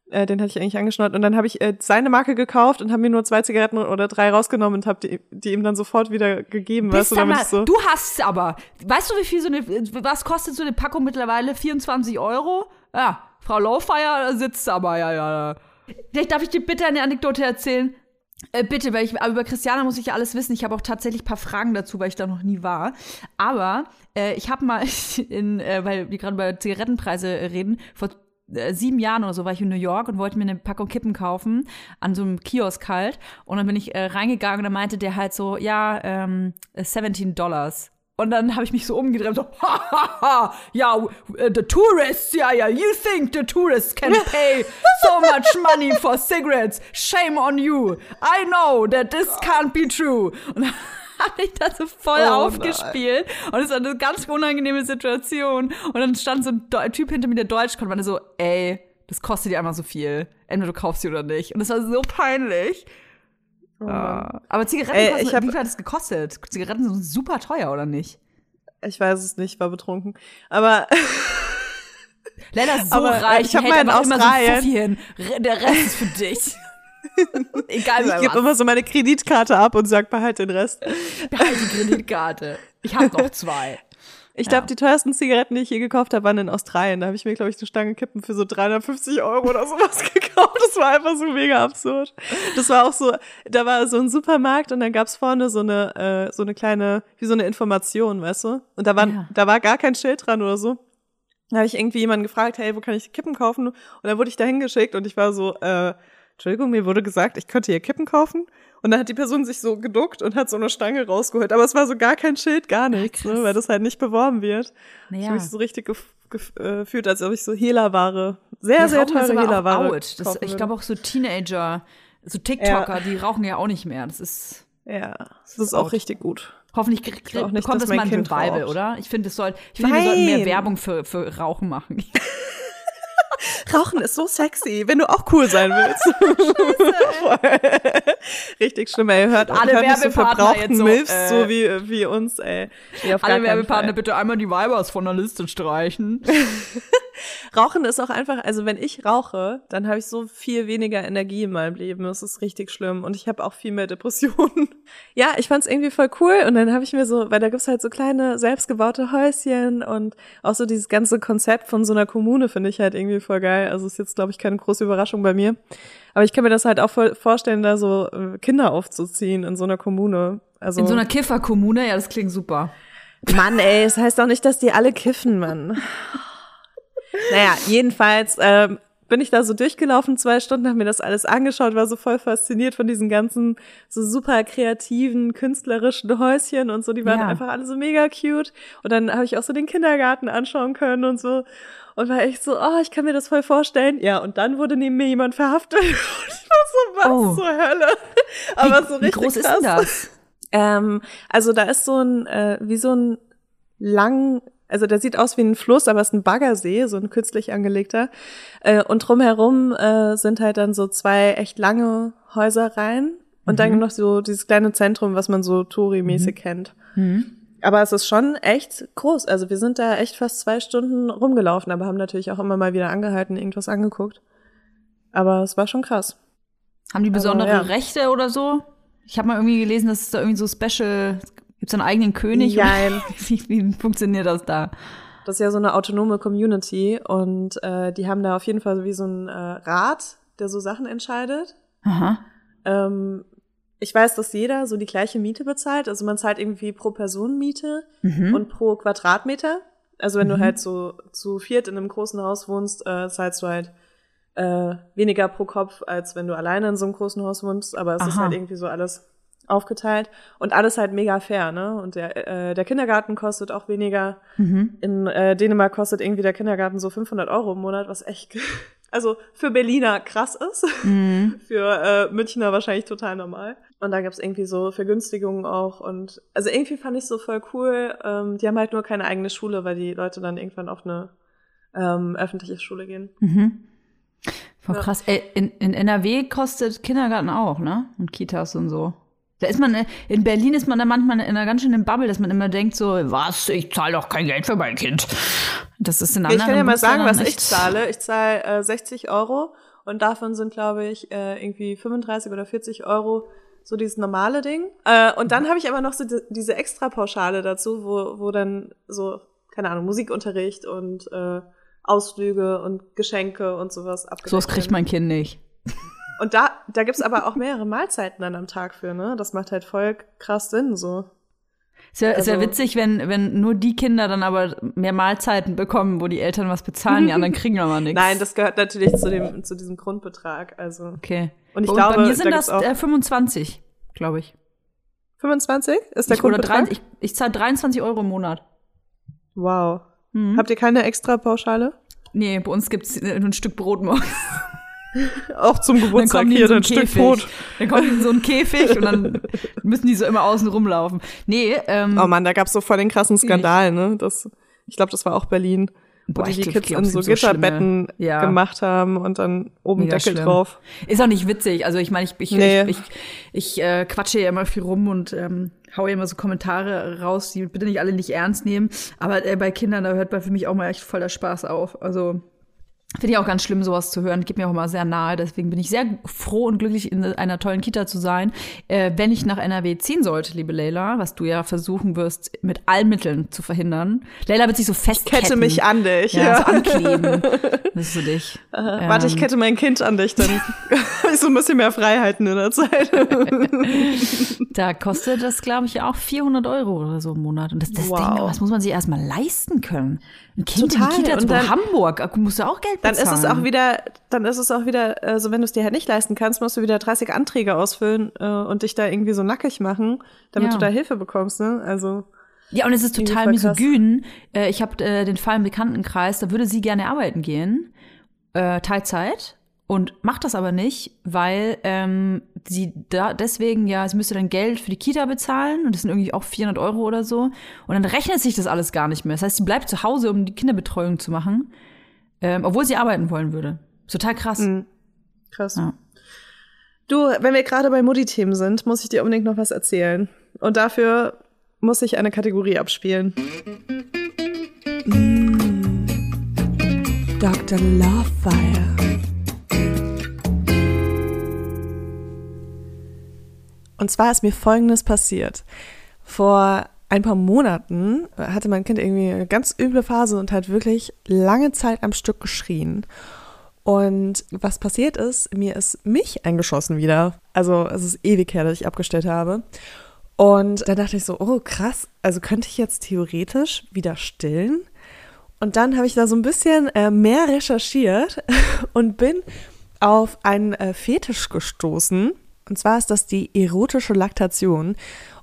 Äh, den hatte ich eigentlich angeschnallt und dann habe ich äh, seine Marke gekauft und habe mir nur zwei Zigaretten oder drei rausgenommen und habe die, die ihm dann sofort wieder gegeben, weißt du, damit so. Du hast aber. Weißt du, wie viel so eine, was kostet so eine Packung mittlerweile? 24 Euro? Ja, Frau Lowfire sitzt aber, ja, ja. Vielleicht darf ich dir bitte eine Anekdote erzählen? Äh, bitte, weil ich, aber über Christiana muss ich ja alles wissen. Ich habe auch tatsächlich ein paar Fragen dazu, weil ich da noch nie war. Aber äh, ich habe mal, in, äh, weil wir gerade über Zigarettenpreise reden, vor sieben Jahren oder so war ich in New York und wollte mir eine Packung Kippen kaufen an so einem Kiosk halt. Und dann bin ich äh, reingegangen und dann meinte der halt so, ja, ähm, 17 Dollars. Und dann habe ich mich so umgedreht und so, ha, ha, ha, ja, uh, the tourists, ja, ja, you think the tourists can pay so much money for cigarettes. Shame on you. I know that this can't be true. Und habe ich das so voll Oh aufgespielt. Und es war eine ganz unangenehme Situation. Und dann stand so ein Deu- Typ hinter mir, der Deutsch konnte, und so, ey, das kostet dir einfach so viel. Entweder du kaufst sie oder nicht. Und das war so peinlich. Ja. Aber Zigaretten, Ey, kosten, ich hab- wie viel hat das gekostet? Zigaretten sind super teuer, oder nicht? Ich weiß es nicht, war betrunken. Aber Lena ist so Aber, äh, reich, ich hab mal in einfach immer so ein Australien- hin. Der Rest ist für dich. Egal ich gebe immer so meine Kreditkarte ab und sag, behalt den Rest. Behalt die Kreditkarte. Ich habe noch zwei. Ich glaube, Ja. die teuersten Zigaretten, die ich je gekauft habe, waren in Australien. Da habe ich mir, glaube ich, eine Stange Kippen für so 350 Euro oder sowas gekauft. Das war einfach so mega absurd. Das war auch so, da war so ein Supermarkt und dann gab's vorne so eine, äh, so eine kleine, wie so eine Information, weißt du? Und da war, Ja. da war gar kein Schild dran oder so. Da habe ich irgendwie jemanden gefragt, hey, wo kann ich Kippen kaufen? Und dann wurde ich da hingeschickt und ich war so, äh, Entschuldigung, mir wurde gesagt, ich könnte hier Kippen kaufen. Und dann hat die Person sich so geduckt und hat so eine Stange rausgeholt. Aber es war so gar kein Schild, gar nichts, ne, weil das halt nicht beworben wird. Ich Naja. habe mich so richtig gef äh, gefühlt, als ob ich so Hehlerware, sehr, Die sehr das teure Hehlerware out. Das, ich glaube auch so Teenager, so TikToker, die rauchen ja auch nicht mehr. Das ist Ja, das ist auch out. richtig gut. hoffentlich dass das mal Kind Revival, raucht. oder? Ich finde, es soll, ich finde, wir sollten mehr. Werbung für, für Rauchen machen. Rauchen ist so sexy, wenn du auch cool sein willst. Richtig schlimm, ey. Hört, Alle hört nicht so verbrauchten so, Milfs, äh, so wie, wie uns, ey. Nee, Alle Werbepartner Fall. bitte einmal die Vibers von der Liste streichen. Rauchen ist auch einfach, also wenn ich rauche, dann habe ich so viel weniger Energie in meinem Leben. Das ist richtig schlimm. Und ich habe auch viel mehr Depressionen. Ja, ich fand es irgendwie voll cool. Und dann habe ich mir so, weil da gibt's halt so kleine selbstgebaute Häuschen und auch so dieses ganze Konzept von so einer Kommune finde ich halt irgendwie voll geil. Also ist jetzt, glaube ich, keine große Überraschung bei mir. Aber ich kann mir das halt auch voll vorstellen, da so äh, Kinder aufzuziehen in so einer Kommune. Also In so einer Kifferkommune, ja, das klingt super. Mann, ey, das heißt doch nicht, dass die alle kiffen, Mann. Naja, jedenfalls ähm, bin ich da so durchgelaufen, zwei Stunden, habe mir das alles angeschaut, war so voll fasziniert von diesen ganzen so super kreativen, künstlerischen Häuschen und so. Die waren Ja. einfach alle so mega cute. Und dann habe ich auch so den Kindergarten anschauen können und so. Und war echt so, oh, ich kann mir das voll vorstellen. Ja, und dann wurde neben mir jemand verhaftet. Und ich war so, was Oh. zur Hölle? Aber so Wie richtig groß ist krass. denn das? Ähm, also da ist so ein, äh, wie so ein lang, also der sieht aus wie ein Fluss, aber es ist ein Baggersee, so ein künstlich angelegter. Äh, und drumherum äh, sind halt dann so zwei echt lange Häuserreihen und dann noch so dieses kleine Zentrum, was man so Touri-mäßig kennt. Aber es ist schon echt groß. Also wir sind da echt fast zwei Stunden rumgelaufen, aber haben natürlich auch immer mal wieder angehalten, irgendwas angeguckt. Aber es war schon krass. Haben die besondere ja. Rechte oder so? Ich habe mal irgendwie gelesen, dass es da irgendwie so Special, gibt's da einen eigenen König? Nein. Wie, wie funktioniert das da? Das ist ja so eine autonome Community und äh, die haben da auf jeden Fall wie so einen äh, Rat, der so Sachen entscheidet. Aha. Ähm, ich weiß, dass jeder so die gleiche Miete bezahlt. Also man zahlt irgendwie pro Person Miete Mhm. und pro Quadratmeter. Also wenn Mhm. du halt so zu viert in einem großen Haus wohnst, äh, zahlst du halt äh, weniger pro Kopf, als wenn du alleine in so einem großen Haus wohnst. Aber es ist Aha. halt irgendwie so alles aufgeteilt und alles halt mega fair, ne? Und der, äh, der Kindergarten kostet auch weniger. Mhm. In äh, Dänemark kostet irgendwie der Kindergarten so 500 Euro im Monat, was echt, also für Berliner krass ist, Mhm. für äh, Münchner wahrscheinlich total normal. Und da gab's irgendwie so Vergünstigungen auch und also irgendwie fand ich so voll cool. Ähm, die haben halt nur keine eigene Schule, weil die Leute dann irgendwann auf eine ähm, öffentliche Schule gehen. Mhm. Voll Ja. krass. Ey, in, in NRW kostet Kindergarten auch, ne? Und Kitas und so. Da ist man, äh, in Berlin ist man da manchmal in einer ganz schönen Bubble, dass man immer denkt so, was, ich zahle doch kein Geld für mein Kind. Das ist in anderen ich kann ja mal sagen, was ich zahle. Ich zahle äh, 60 Euro und davon sind, glaube ich, äh, irgendwie 35 oder 40 Euro so dieses normale Ding. Äh, und dann habe ich aber noch so die, diese Extrapauschale dazu, wo, wo dann so, keine Ahnung, Musikunterricht und äh, Ausflüge und Geschenke und sowas abgedeckt Sowas kriegt werden. mein Kind nicht. Und da, da gibt's aber auch mehrere Mahlzeiten dann am Tag für, ne? Das macht halt voll krass Sinn, so. Ist ja, ist ja Also- witzig, wenn, wenn nur die Kinder dann aber mehr Mahlzeiten bekommen, wo die Eltern was bezahlen, die anderen kriegen aber nichts. Nein, das gehört natürlich zu dem, zu diesem Grundbetrag, also. Okay. Und ich bei, glaube, bei mir sind da das äh, 25, glaube ich. 25 ist der ich, Grundbetrag? drei, ich, ich zahle 23 Euro im Monat. Wow. Mhm. Habt ihr keine extra Pauschale? Nee, bei uns gibt's äh, ein Stück Brot morgens. Auch zum Dann Geburtstag die hier, so ein Stück. Brot. Dann kommen die in so einen Käfig und dann müssen die so immer außen rumlaufen. Nee, ähm, Oh Mann, da gab's so voll den krassen Skandal, ne? Das, ich glaube, das war auch Berlin, wo Boah, die ich die glaub- Kids in so Gitterbetten ja. gemacht haben und dann oben Mega Deckel schlimm. drauf. Ist auch nicht witzig. Also ich meine, ich, ich, Nee. ich, ich, ich äh, quatsche ja immer viel rum und ähm, haue immer so Kommentare raus, die bitte nicht alle nicht ernst nehmen. Aber äh, bei Kindern, da hört bei für mich auch mal echt voll der Spaß auf. Also finde ich auch ganz schlimm, sowas zu hören. Geht mir auch immer sehr nahe. Deswegen bin ich sehr froh und glücklich, in einer tollen Kita zu sein. Äh, wenn ich nach NRW ziehen sollte, liebe Leila, was du ja versuchen wirst, mit allen Mitteln zu verhindern. Leila wird sich so festketten. Kette mich an dich. Ja, so ankleben. Das ist so dich. Warte, ich Ähm, kette mein Kind an dich, dann ich so ein bisschen mehr Freiheiten in der Zeit. Da kostet das, glaube ich, auch 400 Euro oder so im Monat. Und das, das Wow. Ding, was muss man sich erstmal leisten können? Ein Kind Total. in Kita Und dann- Hamburg, da musst du auch Geld Dann bezahlen. ist es auch wieder, dann ist es auch wieder, äh, so wenn du es dir halt nicht leisten kannst, musst du wieder 30 Anträge ausfüllen äh, und dich da irgendwie so nackig machen, damit Ja. du da Hilfe bekommst, ne? Also Ja, und es ist total misogyn. Äh, ich habe äh, den Fall im Bekanntenkreis, da würde sie gerne arbeiten gehen, äh, Teilzeit. Und macht das aber nicht, weil ähm, sie da deswegen ja, sie müsste dann Geld für die Kita bezahlen und das sind irgendwie auch 400 Euro oder so. Und dann rechnet sich das alles gar nicht mehr. Das heißt, sie bleibt zu Hause, um die Kinderbetreuung zu machen, ähm, obwohl sie arbeiten wollen würde. Total krass. Mhm. krass. Ja. Du, wenn wir gerade bei Mutti-Themen sind, muss ich dir unbedingt noch was erzählen. Und dafür muss ich eine Kategorie abspielen. Dr. Lovefire. Und zwar ist mir Folgendes passiert. Vor ein paar Monaten hatte mein Kind irgendwie eine ganz üble Phase und hat wirklich lange Zeit am Stück geschrien. Und was passiert ist, mir ist mich eingeschossen wieder. Also es ist ewig her, dass ich abgestellt habe. Und da dachte ich so, oh krass, also könnte ich jetzt theoretisch wieder stillen? Und dann habe ich da so ein bisschen äh, mehr recherchiert und bin auf einen äh, Fetisch gestoßen. Und zwar ist das die erotische Laktation.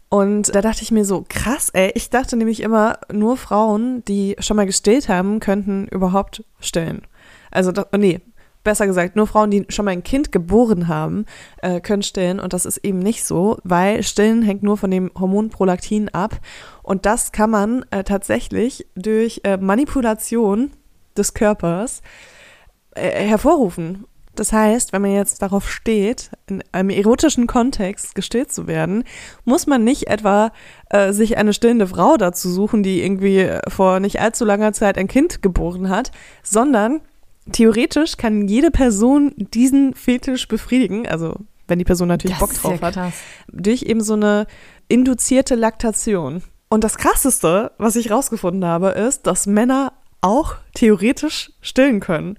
Und da dachte ich mir so, krass, ey, ich dachte nämlich immer, nur Frauen, die schon mal gestillt haben, könnten überhaupt stillen. Also, das, nee, besser gesagt, nur Frauen, die schon mal ein Kind geboren haben, äh, können stillen. Und das ist eben nicht so, weil Stillen hängt nur von dem Hormon Prolaktin ab. Und das kann man äh, tatsächlich durch äh, Manipulation des Körpers hervorrufen. Das heißt, wenn man jetzt darauf steht, in einem erotischen Kontext gestillt zu werden, muss man nicht etwa äh, sich eine stillende Frau dazu suchen, die irgendwie vor nicht allzu langer Zeit ein Kind geboren hat, sondern theoretisch kann jede Person diesen Fetisch befriedigen, also wenn die Person natürlich Das Bock ja drauf hat, durch eben so eine induzierte Laktation. Und das Krasseste, was ich rausgefunden habe, ist, dass Männer auch theoretisch stillen können.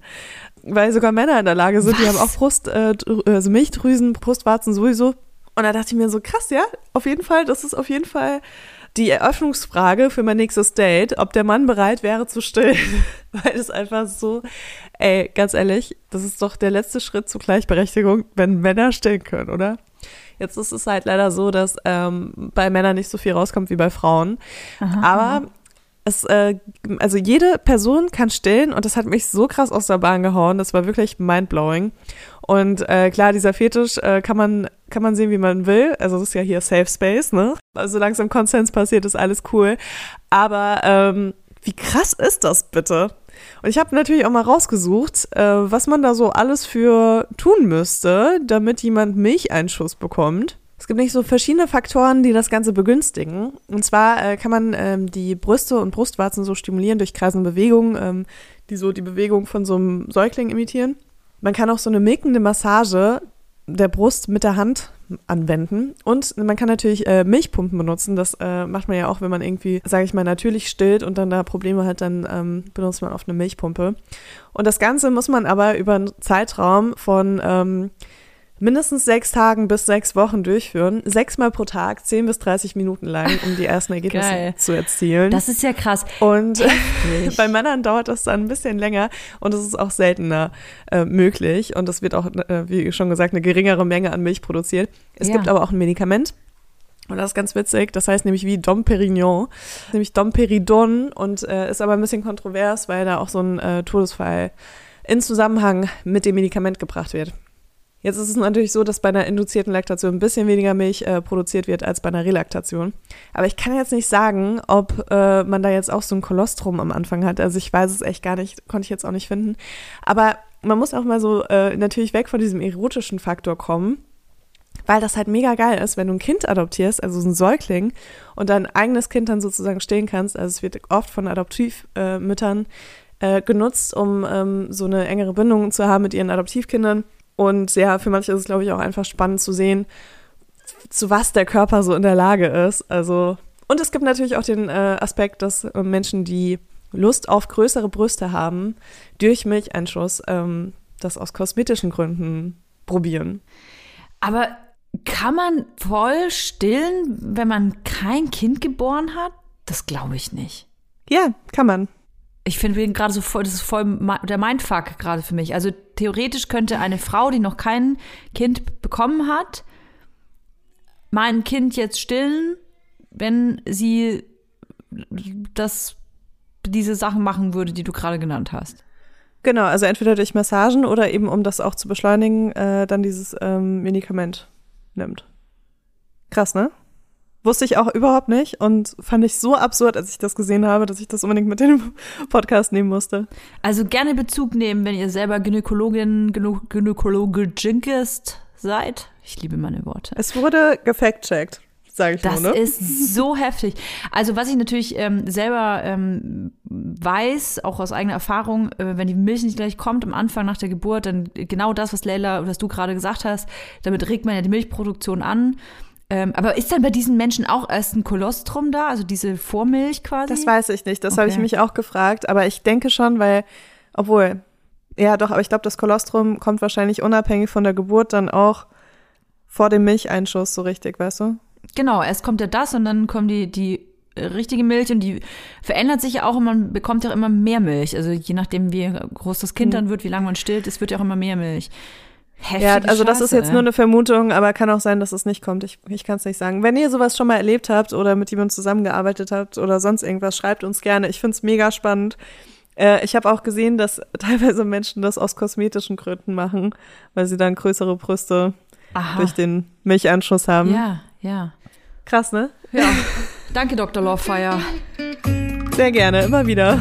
Weil sogar Männer in der Lage sind, die Was? haben auch Brust, äh, also Milchdrüsen, Brustwarzen sowieso. Und da dachte ich mir so, krass, ja, auf jeden Fall, das ist auf jeden Fall die Eröffnungsfrage für mein nächstes Date, ob der Mann bereit wäre zu stillen. Weil es einfach so, ey, ganz ehrlich, das ist doch der letzte Schritt zur Gleichberechtigung, wenn Männer stillen können, oder? Jetzt ist es halt leider so, dass ähm, bei Männern nicht so viel rauskommt wie bei Frauen. Aber es, äh, also jede Person kann stillen und das hat mich so krass aus der Bahn gehauen. Das war wirklich mindblowing. Und äh, klar, dieser Fetisch äh, kann man kann man sehen, wie man will. Also das ist ja hier Safe Space, ne? Also solange es im Konsens passiert, ist alles cool. Aber ähm, wie krass ist das bitte? Und ich habe natürlich auch mal rausgesucht, äh, was man da so alles für tun müsste, damit jemand Milcheinschuss bekommt. Es gibt nicht so verschiedene Faktoren, die das Ganze begünstigen. Und zwar äh, kann man ähm, die Brüste und Brustwarzen so stimulieren durch kreisende Bewegungen, ähm, die so die Bewegung von so einem Säugling imitieren. Man kann auch so eine milkende Massage der Brust mit der Hand anwenden. Und man kann natürlich äh, Milchpumpen benutzen. Das äh, macht man ja auch, wenn man irgendwie, sage ich mal, natürlich stillt und dann da Probleme hat, dann ähm, benutzt man oft eine Milchpumpe. Und das Ganze muss man aber über einen Zeitraum von ähm, mindestens sechs Tagen bis sechs Wochen durchführen. Sechsmal pro Tag, zehn bis 30 Minuten lang, um die ersten Ergebnisse Geil. zu erzielen. Das ist ja krass. und Heftig. bei Männern dauert das dann ein bisschen länger und es ist auch seltener äh, möglich. Und es wird auch, äh, wie schon gesagt, eine geringere Menge an Milch produziert. Es Ja. gibt aber auch ein Medikament. Und das ist ganz witzig. Das heißt nämlich wie Dom Perignon, nämlich Domperidon und äh, ist aber ein bisschen kontrovers, weil da auch so ein äh, Todesfall in Zusammenhang mit dem Medikament gebracht wird. Jetzt ist es natürlich so, dass bei einer induzierten Laktation ein bisschen weniger Milch äh, produziert wird als bei einer Relaktation. Aber ich kann jetzt nicht sagen, ob äh, man da jetzt auch so ein Kolostrum am Anfang hat. Also ich weiß es echt gar nicht, konnte ich jetzt auch nicht finden. Aber man muss auch mal so äh, natürlich weg von diesem erotischen Faktor kommen, weil das halt mega geil ist, wenn du ein Kind adoptierst, also so ein Säugling, und dein eigenes Kind dann sozusagen stillen kannst. Also es wird oft von Adoptivmüttern äh, genutzt, um ähm, so eine engere Bindung zu haben mit ihren Adoptivkindern. Und ja, für manche ist es, glaube ich, auch einfach spannend zu sehen, zu was der Körper so in der Lage ist. Also, und es gibt natürlich auch den äh, Aspekt, dass äh, Menschen, die Lust auf größere Brüste haben, durch Milcheinschuss ähm, das aus kosmetischen Gründen probieren. Aber kann man voll stillen, wenn man kein Kind geboren hat? Das glaube ich nicht. Ja, kann man. Ich finde bin gerade so voll, das ist voll der Mindfuck gerade für mich. Also theoretisch könnte eine Frau, die noch kein Kind bekommen hat, mein Kind jetzt stillen, wenn sie das diese Sachen machen würde, die du gerade genannt hast. Genau, also entweder durch Massagen oder eben, um das auch zu beschleunigen, äh, dann dieses ähm, Medikament nimmt. Krass, ne? Wusste ich auch überhaupt nicht und fand ich so absurd, als ich das gesehen habe, dass ich das unbedingt mit in den Podcast nehmen musste. Also gerne Bezug nehmen, wenn ihr selber Gynäkologin, Gynä Gynäkologe Jinkist seid. Ich liebe meine Worte. Es wurde gefact-checkt. sage ich Das nur, ne? ist so heftig. Also was ich natürlich ähm, selber ähm, weiß, auch aus eigener Erfahrung, äh, wenn die Milch nicht gleich kommt am Anfang nach der Geburt, dann genau das, was Leila, was du gerade gesagt hast, damit regt man ja die Milchproduktion an. Ähm, aber ist dann bei diesen Menschen auch erst ein Kolostrum da, also diese Vormilch quasi? Das weiß ich nicht. Das habe ich Okay. mich auch gefragt. Aber ich denke schon, weil, obwohl, ja doch, aber ich glaube, das Kolostrum kommt wahrscheinlich unabhängig von der Geburt dann auch vor dem Milcheinschuss so richtig, weißt du? Genau, erst kommt ja das und dann kommt die, die richtige Milch und die verändert sich ja auch und man bekommt ja immer mehr Milch. Also je nachdem, wie groß das Kind dann wird, wie lange man stillt, es wird ja auch immer mehr Milch. Heftige Ja, also das ist Scheiße, jetzt ey. nur eine Vermutung, aber kann auch sein, dass es nicht kommt. Ich, ich kann es nicht sagen. Wenn ihr sowas schon mal erlebt habt oder mit jemandem zusammengearbeitet habt oder sonst irgendwas, schreibt uns gerne. Ich find's mega spannend. Äh, ich habe auch gesehen, dass teilweise Menschen das aus kosmetischen Gründen machen, weil sie dann größere Brüste Aha. durch den Milcheinschuss haben. Ja, ja. Krass, ne? Ja. Danke, Dr. Lovefire. Sehr gerne, immer wieder.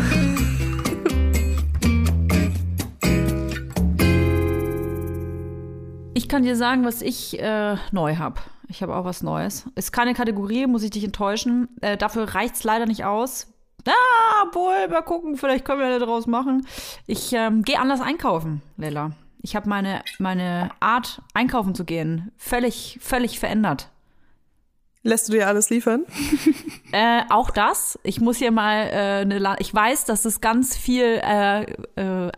Kann dir sagen, was ich äh, neu habe. Ich habe auch was Neues. Ist keine Kategorie, muss ich dich enttäuschen. Äh, dafür reicht's leider nicht aus. Ah, wohl, mal gucken, vielleicht können wir da draus machen. Ich ähm, gehe anders einkaufen, Lella. Ich habe meine, meine Art, einkaufen zu gehen, völlig, völlig verändert. Lässt du dir alles liefern? Äh, auch das. Ich muss hier mal äh, eine. La ich weiß, dass es ganz viel äh, äh,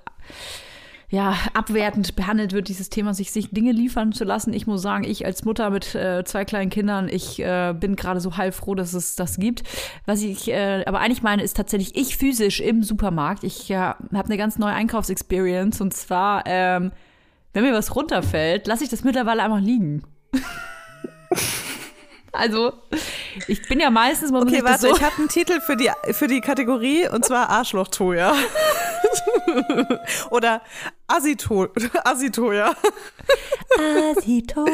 ja abwertend behandelt wird, dieses Thema, sich sich Dinge liefern zu lassen. Ich muss sagen, ich als Mutter mit äh, zwei kleinen Kindern, ich äh, bin gerade so heilfroh, dass es das gibt. Was ich äh, aber eigentlich meine, ist tatsächlich ich physisch im Supermarkt. Ich äh, habe eine ganz neue Einkaufsexperience und zwar, ähm, wenn mir was runterfällt, lasse ich das mittlerweile einfach liegen. Also, ich bin ja meistens, muss Okay, warte, so ich habe einen Titel für die, für die Kategorie und zwar Arschloch-Toja. Oder Asito Asitoja. Asitoya.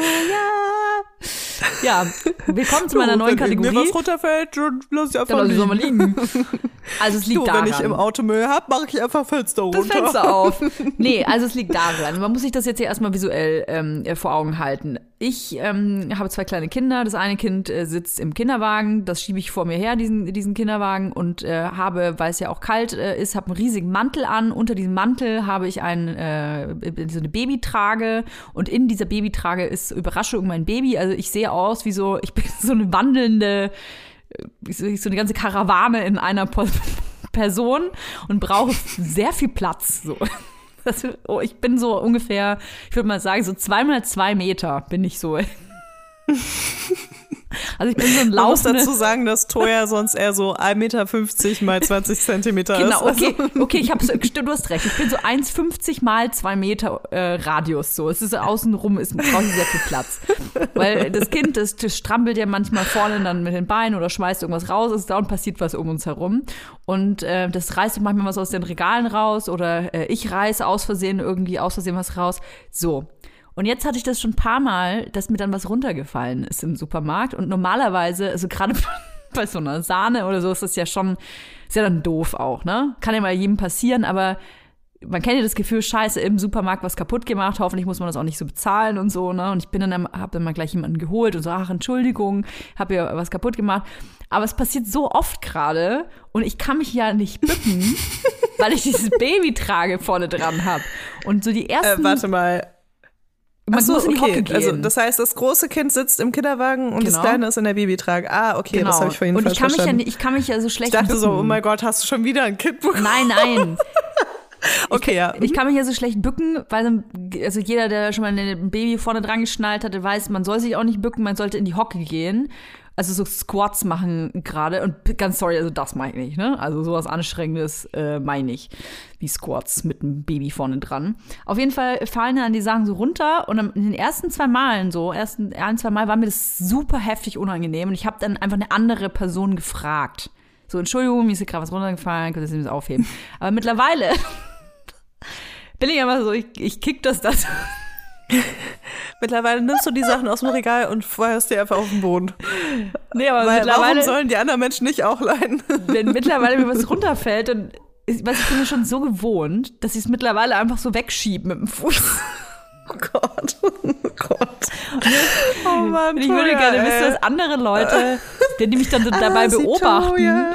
Ja, willkommen zu meiner neuen Wenn Kategorie. mir was runterfällt, lass ich einfach Dann liegen. mal liegen. Also es liegt Du, daran. wenn ich im Auto Müll hab, mache ich einfach Fenster runter. das Fenster auf. Nee, also es liegt daran. Man muss sich das jetzt hier erstmal visuell ähm, äh, vor Augen halten. Ich ähm, habe zwei kleine Kinder. Das eine Kind äh, sitzt im Kinderwagen. Das schiebe ich vor mir her, diesen, diesen Kinderwagen. Und äh, habe, weil es ja auch kalt äh, ist, habe einen riesigen Mantel an. Unter diesem Mantel habe ich ein, äh, so eine Babytrage. Und in dieser Babytrage ist Überraschung mein Baby. Also ich sehe aus wie so, ich bin so eine wandelnde so so eine ganze Karawane in einer Po- Person und brauche sehr viel Platz. So. Das, oh, ich bin so ungefähr, ich würde mal sagen, so zweimal zwei Meter bin ich so. Also ich bin so ein Man muss laufender. dazu sagen, dass Toya sonst eher so 1,50 Meter mal 20 Zentimeter Genau, ist. okay, okay, ich hab's, du hast recht. Ich bin so 1,50 mal 2 Meter äh, Radius so. Es ist außenrum, ist brauche ich sehr viel Platz. Weil das Kind, das, das strampelt ja manchmal vorne dann mit den Beinen oder schmeißt irgendwas raus, es dauernd passiert was um uns herum. Und äh, das reißt manchmal was aus den Regalen raus oder äh, ich reiße aus Versehen irgendwie aus Versehen was raus. So. Und jetzt hatte ich das schon ein paar Mal, dass mir dann was runtergefallen ist im Supermarkt. Und normalerweise, also gerade bei so einer Sahne oder so, ist das ja schon, ist ja dann doof auch, ne? Kann ja mal jedem passieren, aber man kennt ja das Gefühl, scheiße, im Supermarkt was kaputt gemacht, hoffentlich muss man das auch nicht so bezahlen und so, ne? Und ich bin dann, hab dann mal gleich jemanden geholt und so, ach, Entschuldigung, hab ja was kaputt gemacht. Aber es passiert so oft gerade und ich kann mich ja nicht bücken, weil ich dieses Baby trage vorne dran hab. Und so die Äh, ersten, warte mal. Man so, muss in die okay. Hocke gehen. Also das heißt, das große Kind sitzt im Kinderwagen und das Genau. kleine ist in der Babytrage. Ah, okay, genau. das habe ich vorhin und ich kann mich ja, verstanden. ich kann mich ja so ich schlecht dachte bücken. so, oh mein Gott, hast du schon wieder ein Kind bekommen? Nein, nein. Okay, ja. Ich kann mich ja so schlecht bücken, weil also jeder, der schon mal ein Baby vorne dran geschnallt hatte, weiß, man soll sich auch nicht bücken, man sollte in die Hocke gehen. Also so Squats machen gerade und ganz sorry, also das meine ich nicht, ne? Also sowas Anstrengendes äh, meine ich, wie Squats mit einem Baby vorne dran. Auf jeden Fall fallen dann die Sachen so runter und in den ersten zwei Malen so, ersten ein, zwei Mal war mir das super heftig unangenehm und ich habe dann einfach eine andere Person gefragt. So, Entschuldigung, mir ist hier gerade was runtergefallen, könnt ihr das aufheben. Aber mittlerweile bin ich einfach so, ich, ich kick das das. Mittlerweile nimmst du die Sachen aus dem Regal und feuerst die einfach auf den Boden. Nee, aber Weil warum mittlerweile, sollen die anderen Menschen nicht auch leiden? wenn mittlerweile mir was runterfällt, dann ist, was ich bin mir schon so gewohnt, dass ich es mittlerweile einfach so wegschiebe mit dem Fuß. Oh Gott. Oh Gott. Oh Mann, Und ich würde gerne ey. wissen, dass andere Leute, die mich dann so dabei Ah, sie beobachten.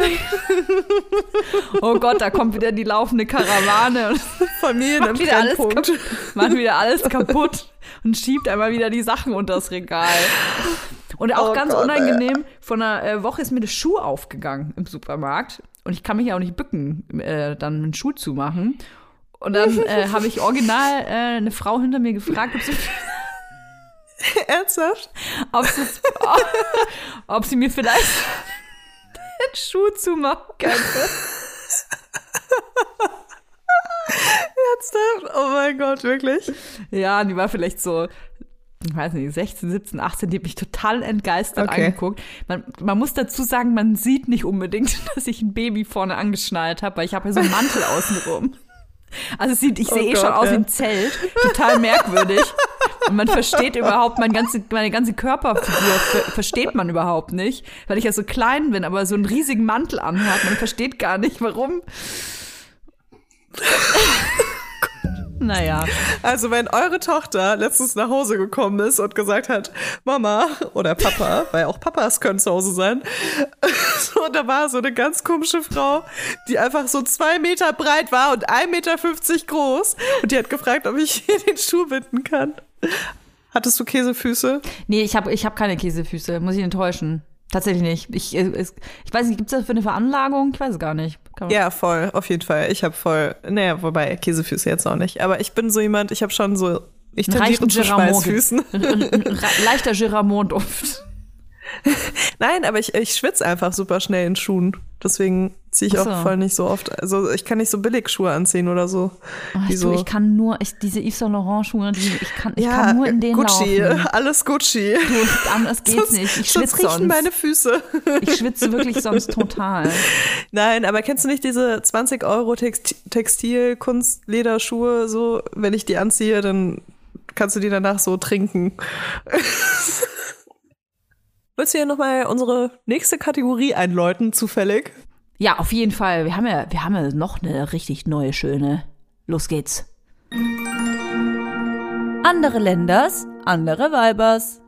Oh Gott, da kommt wieder die laufende Karawane und Familien macht im wieder, alles kaputt, macht wieder alles kaputt und schiebt einmal wieder die Sachen unter das Regal. Und auch Oh ganz Gott, unangenehm, vor einer äh, Woche ist mir der Schuh aufgegangen im Supermarkt. Und ich kann mich ja auch nicht bücken, äh, dann einen Schuh zu machen. Und dann äh, habe ich original äh, eine Frau hinter mir gefragt, ob sie, Ernsthaft? ob sie, ob sie mir vielleicht den Schuh zumachen könnte. Ernsthaft? Oh mein Gott, wirklich? Ja, die war vielleicht so, ich weiß nicht, 16, 17, 18, die hat mich total entgeistert Okay. angeguckt. Man, man muss dazu sagen, man sieht nicht unbedingt, dass ich ein Baby vorne angeschnallt habe, weil ich habe ja so einen Mantel außenrum. Also sieht, ich sehe Oh eh schon Gott, aus ja. wie ein Zelt. Total merkwürdig. Und man versteht überhaupt mein ganze, meine ganze Körperfigur ver versteht man überhaupt nicht, weil ich ja so klein bin, aber so einen riesigen Mantel anhat. Man versteht gar nicht, warum. Naja. Also wenn eure Tochter letztens nach Hause gekommen ist und gesagt hat, Mama oder Papa, weil auch Papas können zu Hause sein, und da war so eine ganz komische Frau, die einfach so zwei Meter breit war und 1,50 Meter groß und die hat gefragt, ob ich hier den Schuh binden kann. Hattest du Käsefüße? Nee, ich habe ich hab keine Käsefüße, muss ich enttäuschen. Tatsächlich nicht. Ich, äh, es, ich weiß nicht, gibt es das für eine Veranlagung? Ich weiß es gar nicht. Ja, voll, auf jeden Fall. Ich habe voll, naja, wobei Käsefüße jetzt auch nicht. Aber ich bin so jemand, ich habe schon so, ich tendiere zu. Schweißfüßen. Leichter Giramont-Duft. Nein, aber ich, ich schwitze einfach super schnell in Schuhen. Deswegen ziehe ich Ach so. auch voll nicht so oft. Also ich kann nicht so Billigschuhe anziehen oder so. Oh, ich, so- du, ich kann nur, ich, diese Yves Saint Laurent Schuhe, die, ich kann, ich ja, kann nur in denen Gucci, laufen. alles Gucci. Du, anders geht's Sonst- nicht. Ich sonst schwitze riechen sonst. meine Füße. Ich schwitze wirklich sonst total. Nein, aber kennst du nicht diese 20 Euro Text Textil, Kunst, Lederschuhe, so, wenn ich die anziehe, dann kannst du die danach so trinken. Willst du hier nochmal unsere nächste Kategorie einläuten, zufällig? Ja, auf jeden Fall. Wir haben ja, wir haben ja noch eine richtig neue, schöne. Los geht's. Andere Länders, andere Weibers.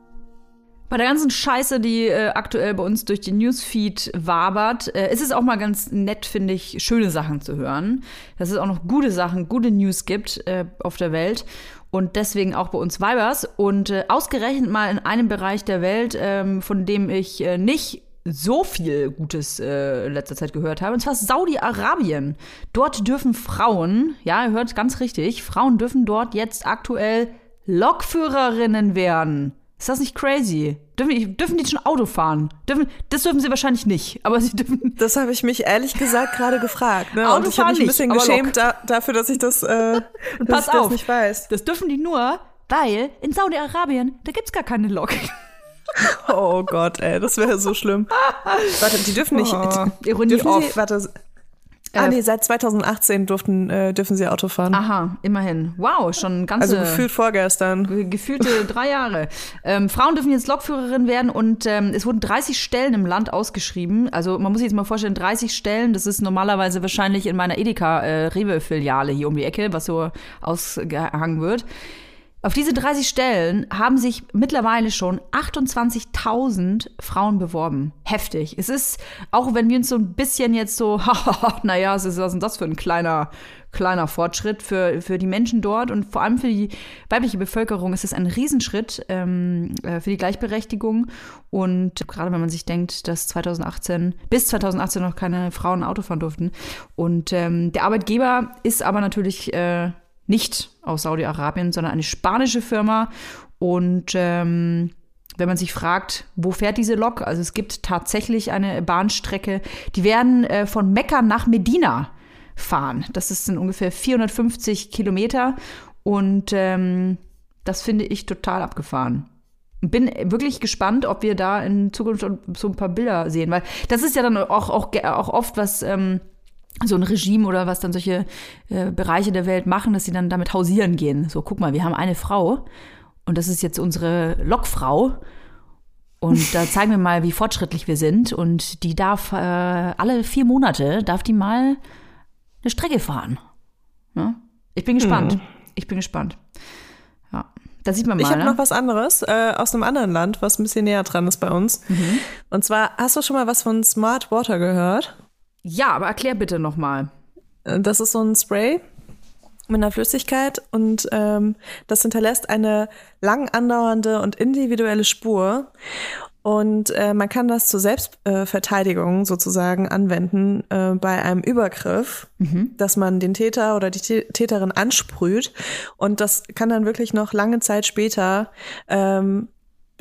Bei der ganzen Scheiße, die äh, aktuell bei uns durch den Newsfeed wabert, äh, ist es auch mal ganz nett, finde ich, schöne Sachen zu hören. Dass es auch noch gute Sachen, gute News gibt äh, auf der Welt. Und deswegen auch bei uns Vibers. Und äh, ausgerechnet mal in einem Bereich der Welt, ähm, von dem ich äh, nicht so viel Gutes äh, in letzter Zeit gehört habe, und zwar Saudi-Arabien. Dort dürfen Frauen, ja, ihr hört ganz richtig, Frauen dürfen dort jetzt aktuell Lokführerinnen werden. Ist das nicht crazy? Dürfen die, dürfen die schon Auto fahren? Dürfen, das dürfen sie wahrscheinlich nicht, aber sie dürfen. Das habe ich mich ehrlich gesagt gerade gefragt. Ne? Und Autofahren ich habe mich ein nicht, bisschen aber geschämt da, dafür, dass ich das, äh, dass pass ich das auf. nicht weiß. Das dürfen die nur, weil in Saudi-Arabien, da gibt's gar keine Lok. Oh Gott, ey, das wäre so schlimm. Warte, die dürfen nicht. Oh, Ironie dürfen sie, warte. Ah, Äh, nee, seit 2018 durften, äh, dürfen sie Auto fahren. Aha, immerhin. Wow, schon ganze. also gefühlt vorgestern. Ge- gefühlte drei Jahre. Ähm, Frauen dürfen jetzt Lokführerin werden und ähm, es wurden 30 Stellen im Land ausgeschrieben. Also man muss sich jetzt mal vorstellen, 30 Stellen, das ist normalerweise wahrscheinlich in meiner Edeka äh, Rewe-Filiale hier um die Ecke, was so ausgehangen wird. Auf diese 30 Stellen haben sich mittlerweile schon 28.000 Frauen beworben. Heftig. Es ist, auch wenn wir uns so ein bisschen jetzt so, naja, was ist denn das für ein kleiner, kleiner Fortschritt für, für die Menschen dort und vor allem für die weibliche Bevölkerung ist es ein Riesenschritt ähm, äh, für die Gleichberechtigung. Und gerade wenn man sich denkt, dass 2018, bis 2018 noch keine Frauen Auto fahren durften. Und ähm, der Arbeitgeber ist aber natürlich äh, nicht aus Saudi-Arabien, sondern eine spanische Firma. Und ähm, wenn man sich fragt, wo fährt diese Lok? Also es gibt tatsächlich eine Bahnstrecke, die werden äh, von Mekka nach Medina fahren. Das ist in ungefähr 450 Kilometer und ähm, das finde ich total abgefahren. Bin wirklich gespannt, ob wir da in Zukunft so ein paar Bilder sehen, weil das ist ja dann auch, auch, auch oft was ähm, so ein Regime oder was dann solche äh, Bereiche der Welt machen, dass sie dann damit hausieren gehen. So, guck mal, wir haben eine Frau und das ist jetzt unsere Lokfrau. Und da zeigen wir mal, wie fortschrittlich wir sind. Und die darf äh, alle vier Monate, darf die mal eine Strecke fahren. Ja? Ich bin gespannt. Ich bin gespannt. Ja. Da sieht man mal. Ich habe ne? noch was anderes äh, aus einem anderen Land, was ein bisschen näher dran ist bei uns. Mhm. Und zwar, hast du schon mal was von Smart Water gehört? Ja, aber erklär bitte nochmal. Äh, Das ist so ein Spray mit einer Flüssigkeit und ähm, das hinterlässt eine lang andauernde und individuelle Spur. Und äh, man kann das zur Selbstverteidigung äh, sozusagen anwenden äh, bei einem Übergriff, dass man den Täter oder die Tä- Täterin ansprüht. Und das kann dann wirklich noch lange Zeit später ähm,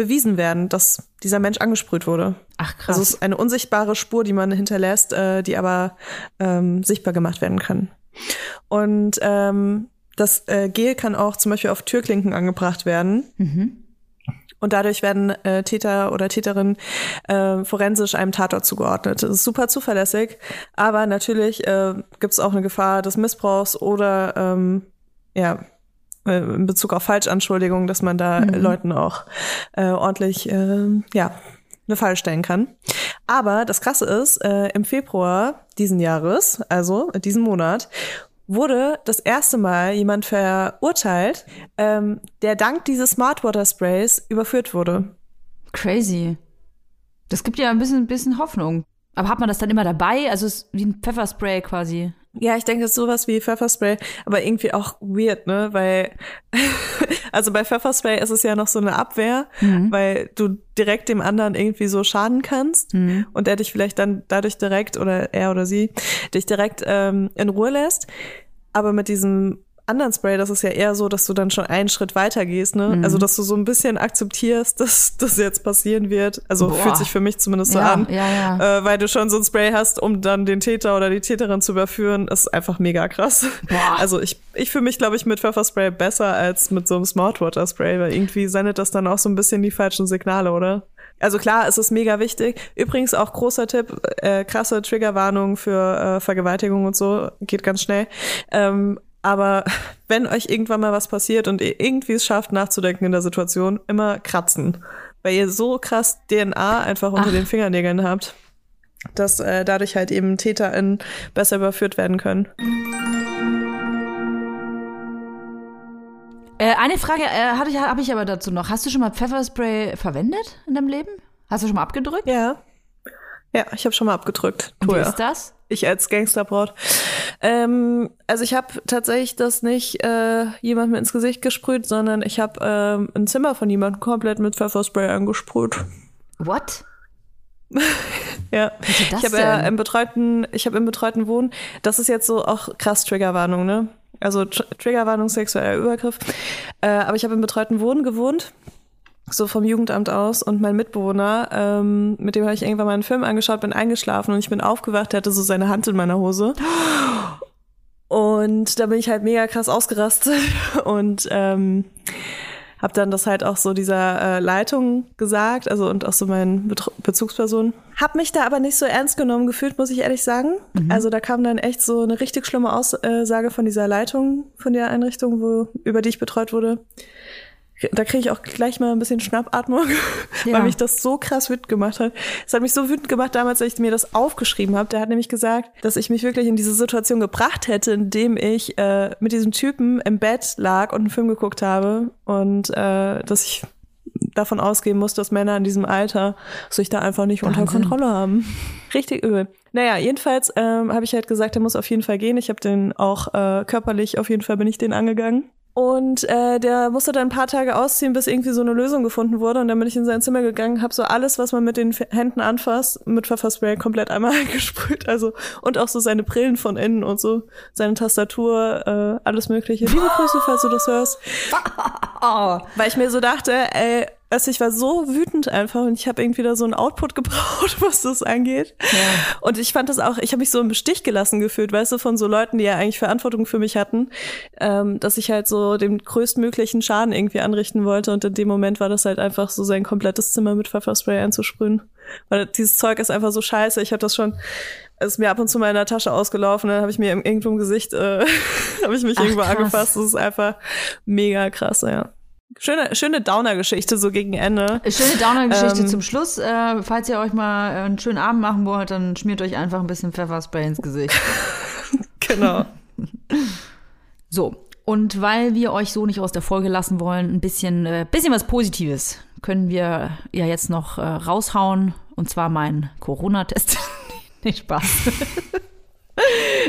bewiesen werden, dass dieser Mensch angesprüht wurde. Ach krass. Also es ist eine unsichtbare Spur, die man hinterlässt, äh, die aber ähm, sichtbar gemacht werden kann. Und ähm, das äh, Gel kann auch zum Beispiel auf Türklinken angebracht werden. Und dadurch werden äh, Täter oder Täterinnen äh, forensisch einem Tatort zugeordnet. Das ist super zuverlässig, aber natürlich äh, gibt es auch eine Gefahr des Missbrauchs oder ähm, ja äh, in Bezug auf Falschanschuldigungen, dass man da Leuten auch äh, ordentlich äh, ja eine Falle stellen kann. Aber das Krasse ist, äh, im Februar diesen Jahres, also diesen Monat, wurde das erste Mal jemand verurteilt, ähm, der dank dieses Smart Water Sprays überführt wurde. Crazy. Das gibt ja ein bisschen, bisschen Hoffnung. Aber hat man das dann immer dabei? Also es ist wie ein Pfefferspray quasi. Ja, ich denke, sowas wie Pfefferspray, aber irgendwie auch weird, ne? Weil, also bei Pfefferspray ist es ja noch so eine Abwehr, weil du direkt dem anderen irgendwie so schaden kannst und er dich vielleicht dann dadurch direkt oder er oder sie dich direkt ähm, in Ruhe lässt. Aber mit diesem anderen Spray, das ist ja eher so, dass du dann schon einen Schritt weiter gehst, ne? Also, dass du so ein bisschen akzeptierst, dass das jetzt passieren wird. Also, Boah. fühlt sich für mich zumindest so Ja, an. ja, ja. Äh, weil du schon so ein Spray hast, um dann den Täter oder die Täterin zu überführen, ist einfach mega krass. Boah. Also ich, ich fühle mich, glaube ich, mit Pfefferspray besser als mit so einem Smart Water Spray, weil irgendwie sendet das dann auch so ein bisschen die falschen Signale, oder? Also klar, es ist mega wichtig. Übrigens auch großer Tipp, äh, krasse Triggerwarnung für äh, Vergewaltigung und so, geht ganz schnell. Ähm, aber wenn euch irgendwann mal was passiert und ihr irgendwie es schafft, nachzudenken in der Situation, immer kratzen. Weil ihr so krass DNA einfach unter Ach. den Fingernägeln habt, dass äh, dadurch halt eben TäterInnen besser überführt werden können. Äh, eine Frage äh, hatte ich, habe ich aber dazu noch. Hast du schon mal Pfefferspray verwendet in deinem Leben? Hast du schon mal abgedrückt? Ja. Ja, ich habe schon mal abgedrückt. Und wie ist das? Ich als Gangsterbraut. Ähm, also ich habe tatsächlich das nicht äh, jemandem ins Gesicht gesprüht, sondern ich habe ähm, ein Zimmer von jemandem komplett mit Pfefferspray angesprüht. What? Ja, ich habe ja im betreuten, ich habe im betreuten Wohnen. Das ist jetzt so auch krass Triggerwarnung, ne? Also Tr Triggerwarnung sexueller Übergriff. Äh, aber ich habe im betreuten Wohnen gewohnt, so vom Jugendamt aus. Und mein Mitbewohner, ähm, mit dem habe ich irgendwann mal einen Film angeschaut, bin eingeschlafen und ich bin aufgewacht. Der hatte so seine Hand in meiner Hose. Und da bin ich halt mega krass ausgerastet und ähm, habe dann das halt auch so dieser äh, Leitung gesagt, also und auch so meinen Betr Bezugspersonen. Hab mich da aber nicht so ernst genommen gefühlt, muss ich ehrlich sagen. Also da kam dann echt so eine richtig schlimme Aussage von dieser Leitung, von der Einrichtung, wo über die ich betreut wurde. Da kriege ich auch gleich mal ein bisschen Schnappatmung, Ja. weil mich das so krass wütend gemacht hat. Es hat mich so wütend gemacht damals, als ich mir das aufgeschrieben habe. Der hat nämlich gesagt, dass ich mich wirklich in diese Situation gebracht hätte, indem ich äh, mit diesem Typen im Bett lag und einen Film geguckt habe und äh, dass ich davon ausgehen muss, dass Männer in diesem Alter sich da einfach nicht unter Wahnsinn. Kontrolle haben. Richtig übel. Naja, jedenfalls ähm, habe ich halt gesagt, der muss auf jeden Fall gehen. Ich habe den auch äh, körperlich, auf jeden Fall bin ich den angegangen. Und äh, der musste dann ein paar Tage ausziehen, bis irgendwie so eine Lösung gefunden wurde. Und dann bin ich in sein Zimmer gegangen, habe so alles, was man mit den Händen anfasst, mit Pfefferspray komplett einmal eingesprüht. Also und auch so seine Brillen von innen und so, seine Tastatur, äh, alles Mögliche. Liebe Grüße, falls du das hörst. Weil ich mir so dachte, ey, also ich war so wütend einfach und ich habe irgendwie da so einen Output gebraucht, was das angeht. Und ich fand das auch, ich habe mich so im Stich gelassen gefühlt, weißt du, von so Leuten, die ja eigentlich Verantwortung für mich hatten, ähm, dass ich halt so den größtmöglichen Schaden irgendwie anrichten wollte. Und in dem Moment war das halt einfach so sein komplettes Zimmer mit Pfefferspray einzusprühen. Weil dieses Zeug ist einfach so scheiße. Ich habe das schon, es ist mir ab und zu mal in der Tasche ausgelaufen, dann habe ich mir irgendwo im Gesicht, äh, habe ich mich Ach, irgendwo krass. angefasst. Das ist einfach mega krass, ja. Schöne, schöne Downer-Geschichte so gegen Ende. Schöne Downer-Geschichte Ähm. zum Schluss. Äh, falls ihr euch mal einen schönen Abend machen wollt, dann schmiert euch einfach ein bisschen Pfefferspray ins Gesicht. Genau. So. Und weil wir euch so nicht aus der Folge lassen wollen, ein bisschen, äh, bisschen was Positives können wir ja jetzt noch äh, raushauen. Und zwar mein Corona-Test. nicht Spaß.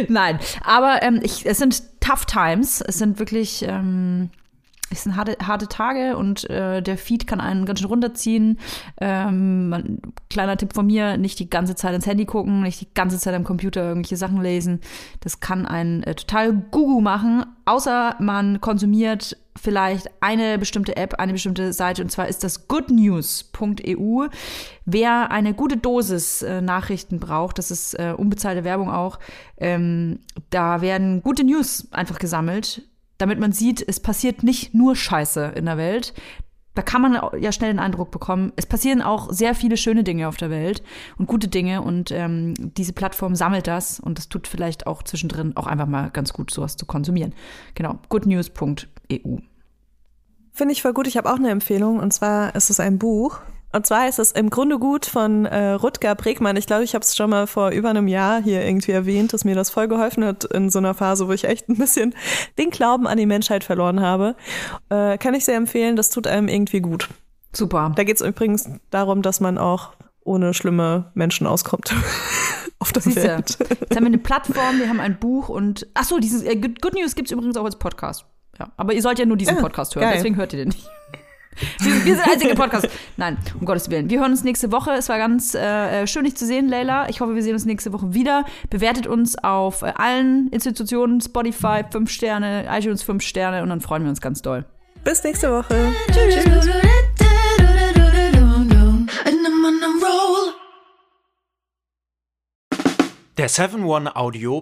Nein, aber ähm, ich, es sind tough times. Es sind wirklich ähm, es sind harte, harte Tage und äh, der Feed kann einen ganz schön runterziehen. Ähm, kleiner Tipp von mir, nicht die ganze Zeit ins Handy gucken, nicht die ganze Zeit am Computer irgendwelche Sachen lesen. Das kann einen äh, total gugu machen, außer man konsumiert vielleicht eine bestimmte App, eine bestimmte Seite, und zwar ist das goodnews.eu. Wer eine gute Dosis äh, Nachrichten braucht, das ist äh, unbezahlte Werbung auch, ähm, da werden gute News einfach gesammelt damit man sieht, es passiert nicht nur Scheiße in der Welt. Da kann man ja schnell den Eindruck bekommen, es passieren auch sehr viele schöne Dinge auf der Welt und gute Dinge und ähm, diese Plattform sammelt das und das tut vielleicht auch zwischendrin auch einfach mal ganz gut, sowas zu konsumieren. Genau, goodnews.eu. Finde ich voll gut. Ich habe auch eine Empfehlung und zwar ist es ein Buch und zwar ist es im Grunde gut von äh, Rutger Bregmann. Ich glaube, ich habe es schon mal vor über einem Jahr hier irgendwie erwähnt, dass mir das voll geholfen hat in so einer Phase, wo ich echt ein bisschen den Glauben an die Menschheit verloren habe. Äh, kann ich sehr empfehlen, das tut einem irgendwie gut. Super. Da geht es übrigens darum, dass man auch ohne schlimme Menschen auskommt. Auf der Siehste, Welt. Jetzt haben wir eine Plattform, wir haben ein Buch und ach so, dieses äh, Good News gibt es übrigens auch als Podcast. Ja, aber ihr sollt ja nur diesen ah, Podcast hören, geil. deswegen hört ihr den nicht. Wir, wir sind der einzige Podcast. Nein, um Gottes Willen. Wir hören uns nächste Woche. Es war ganz äh, schön, dich zu sehen, Leila. Ich hoffe, wir sehen uns nächste Woche wieder. Bewertet uns auf äh, allen Institutionen, Spotify, 5 Sterne, iTunes 5 Sterne und dann freuen wir uns ganz doll. Bis nächste Woche. Tschüss. Der 7-One-Audio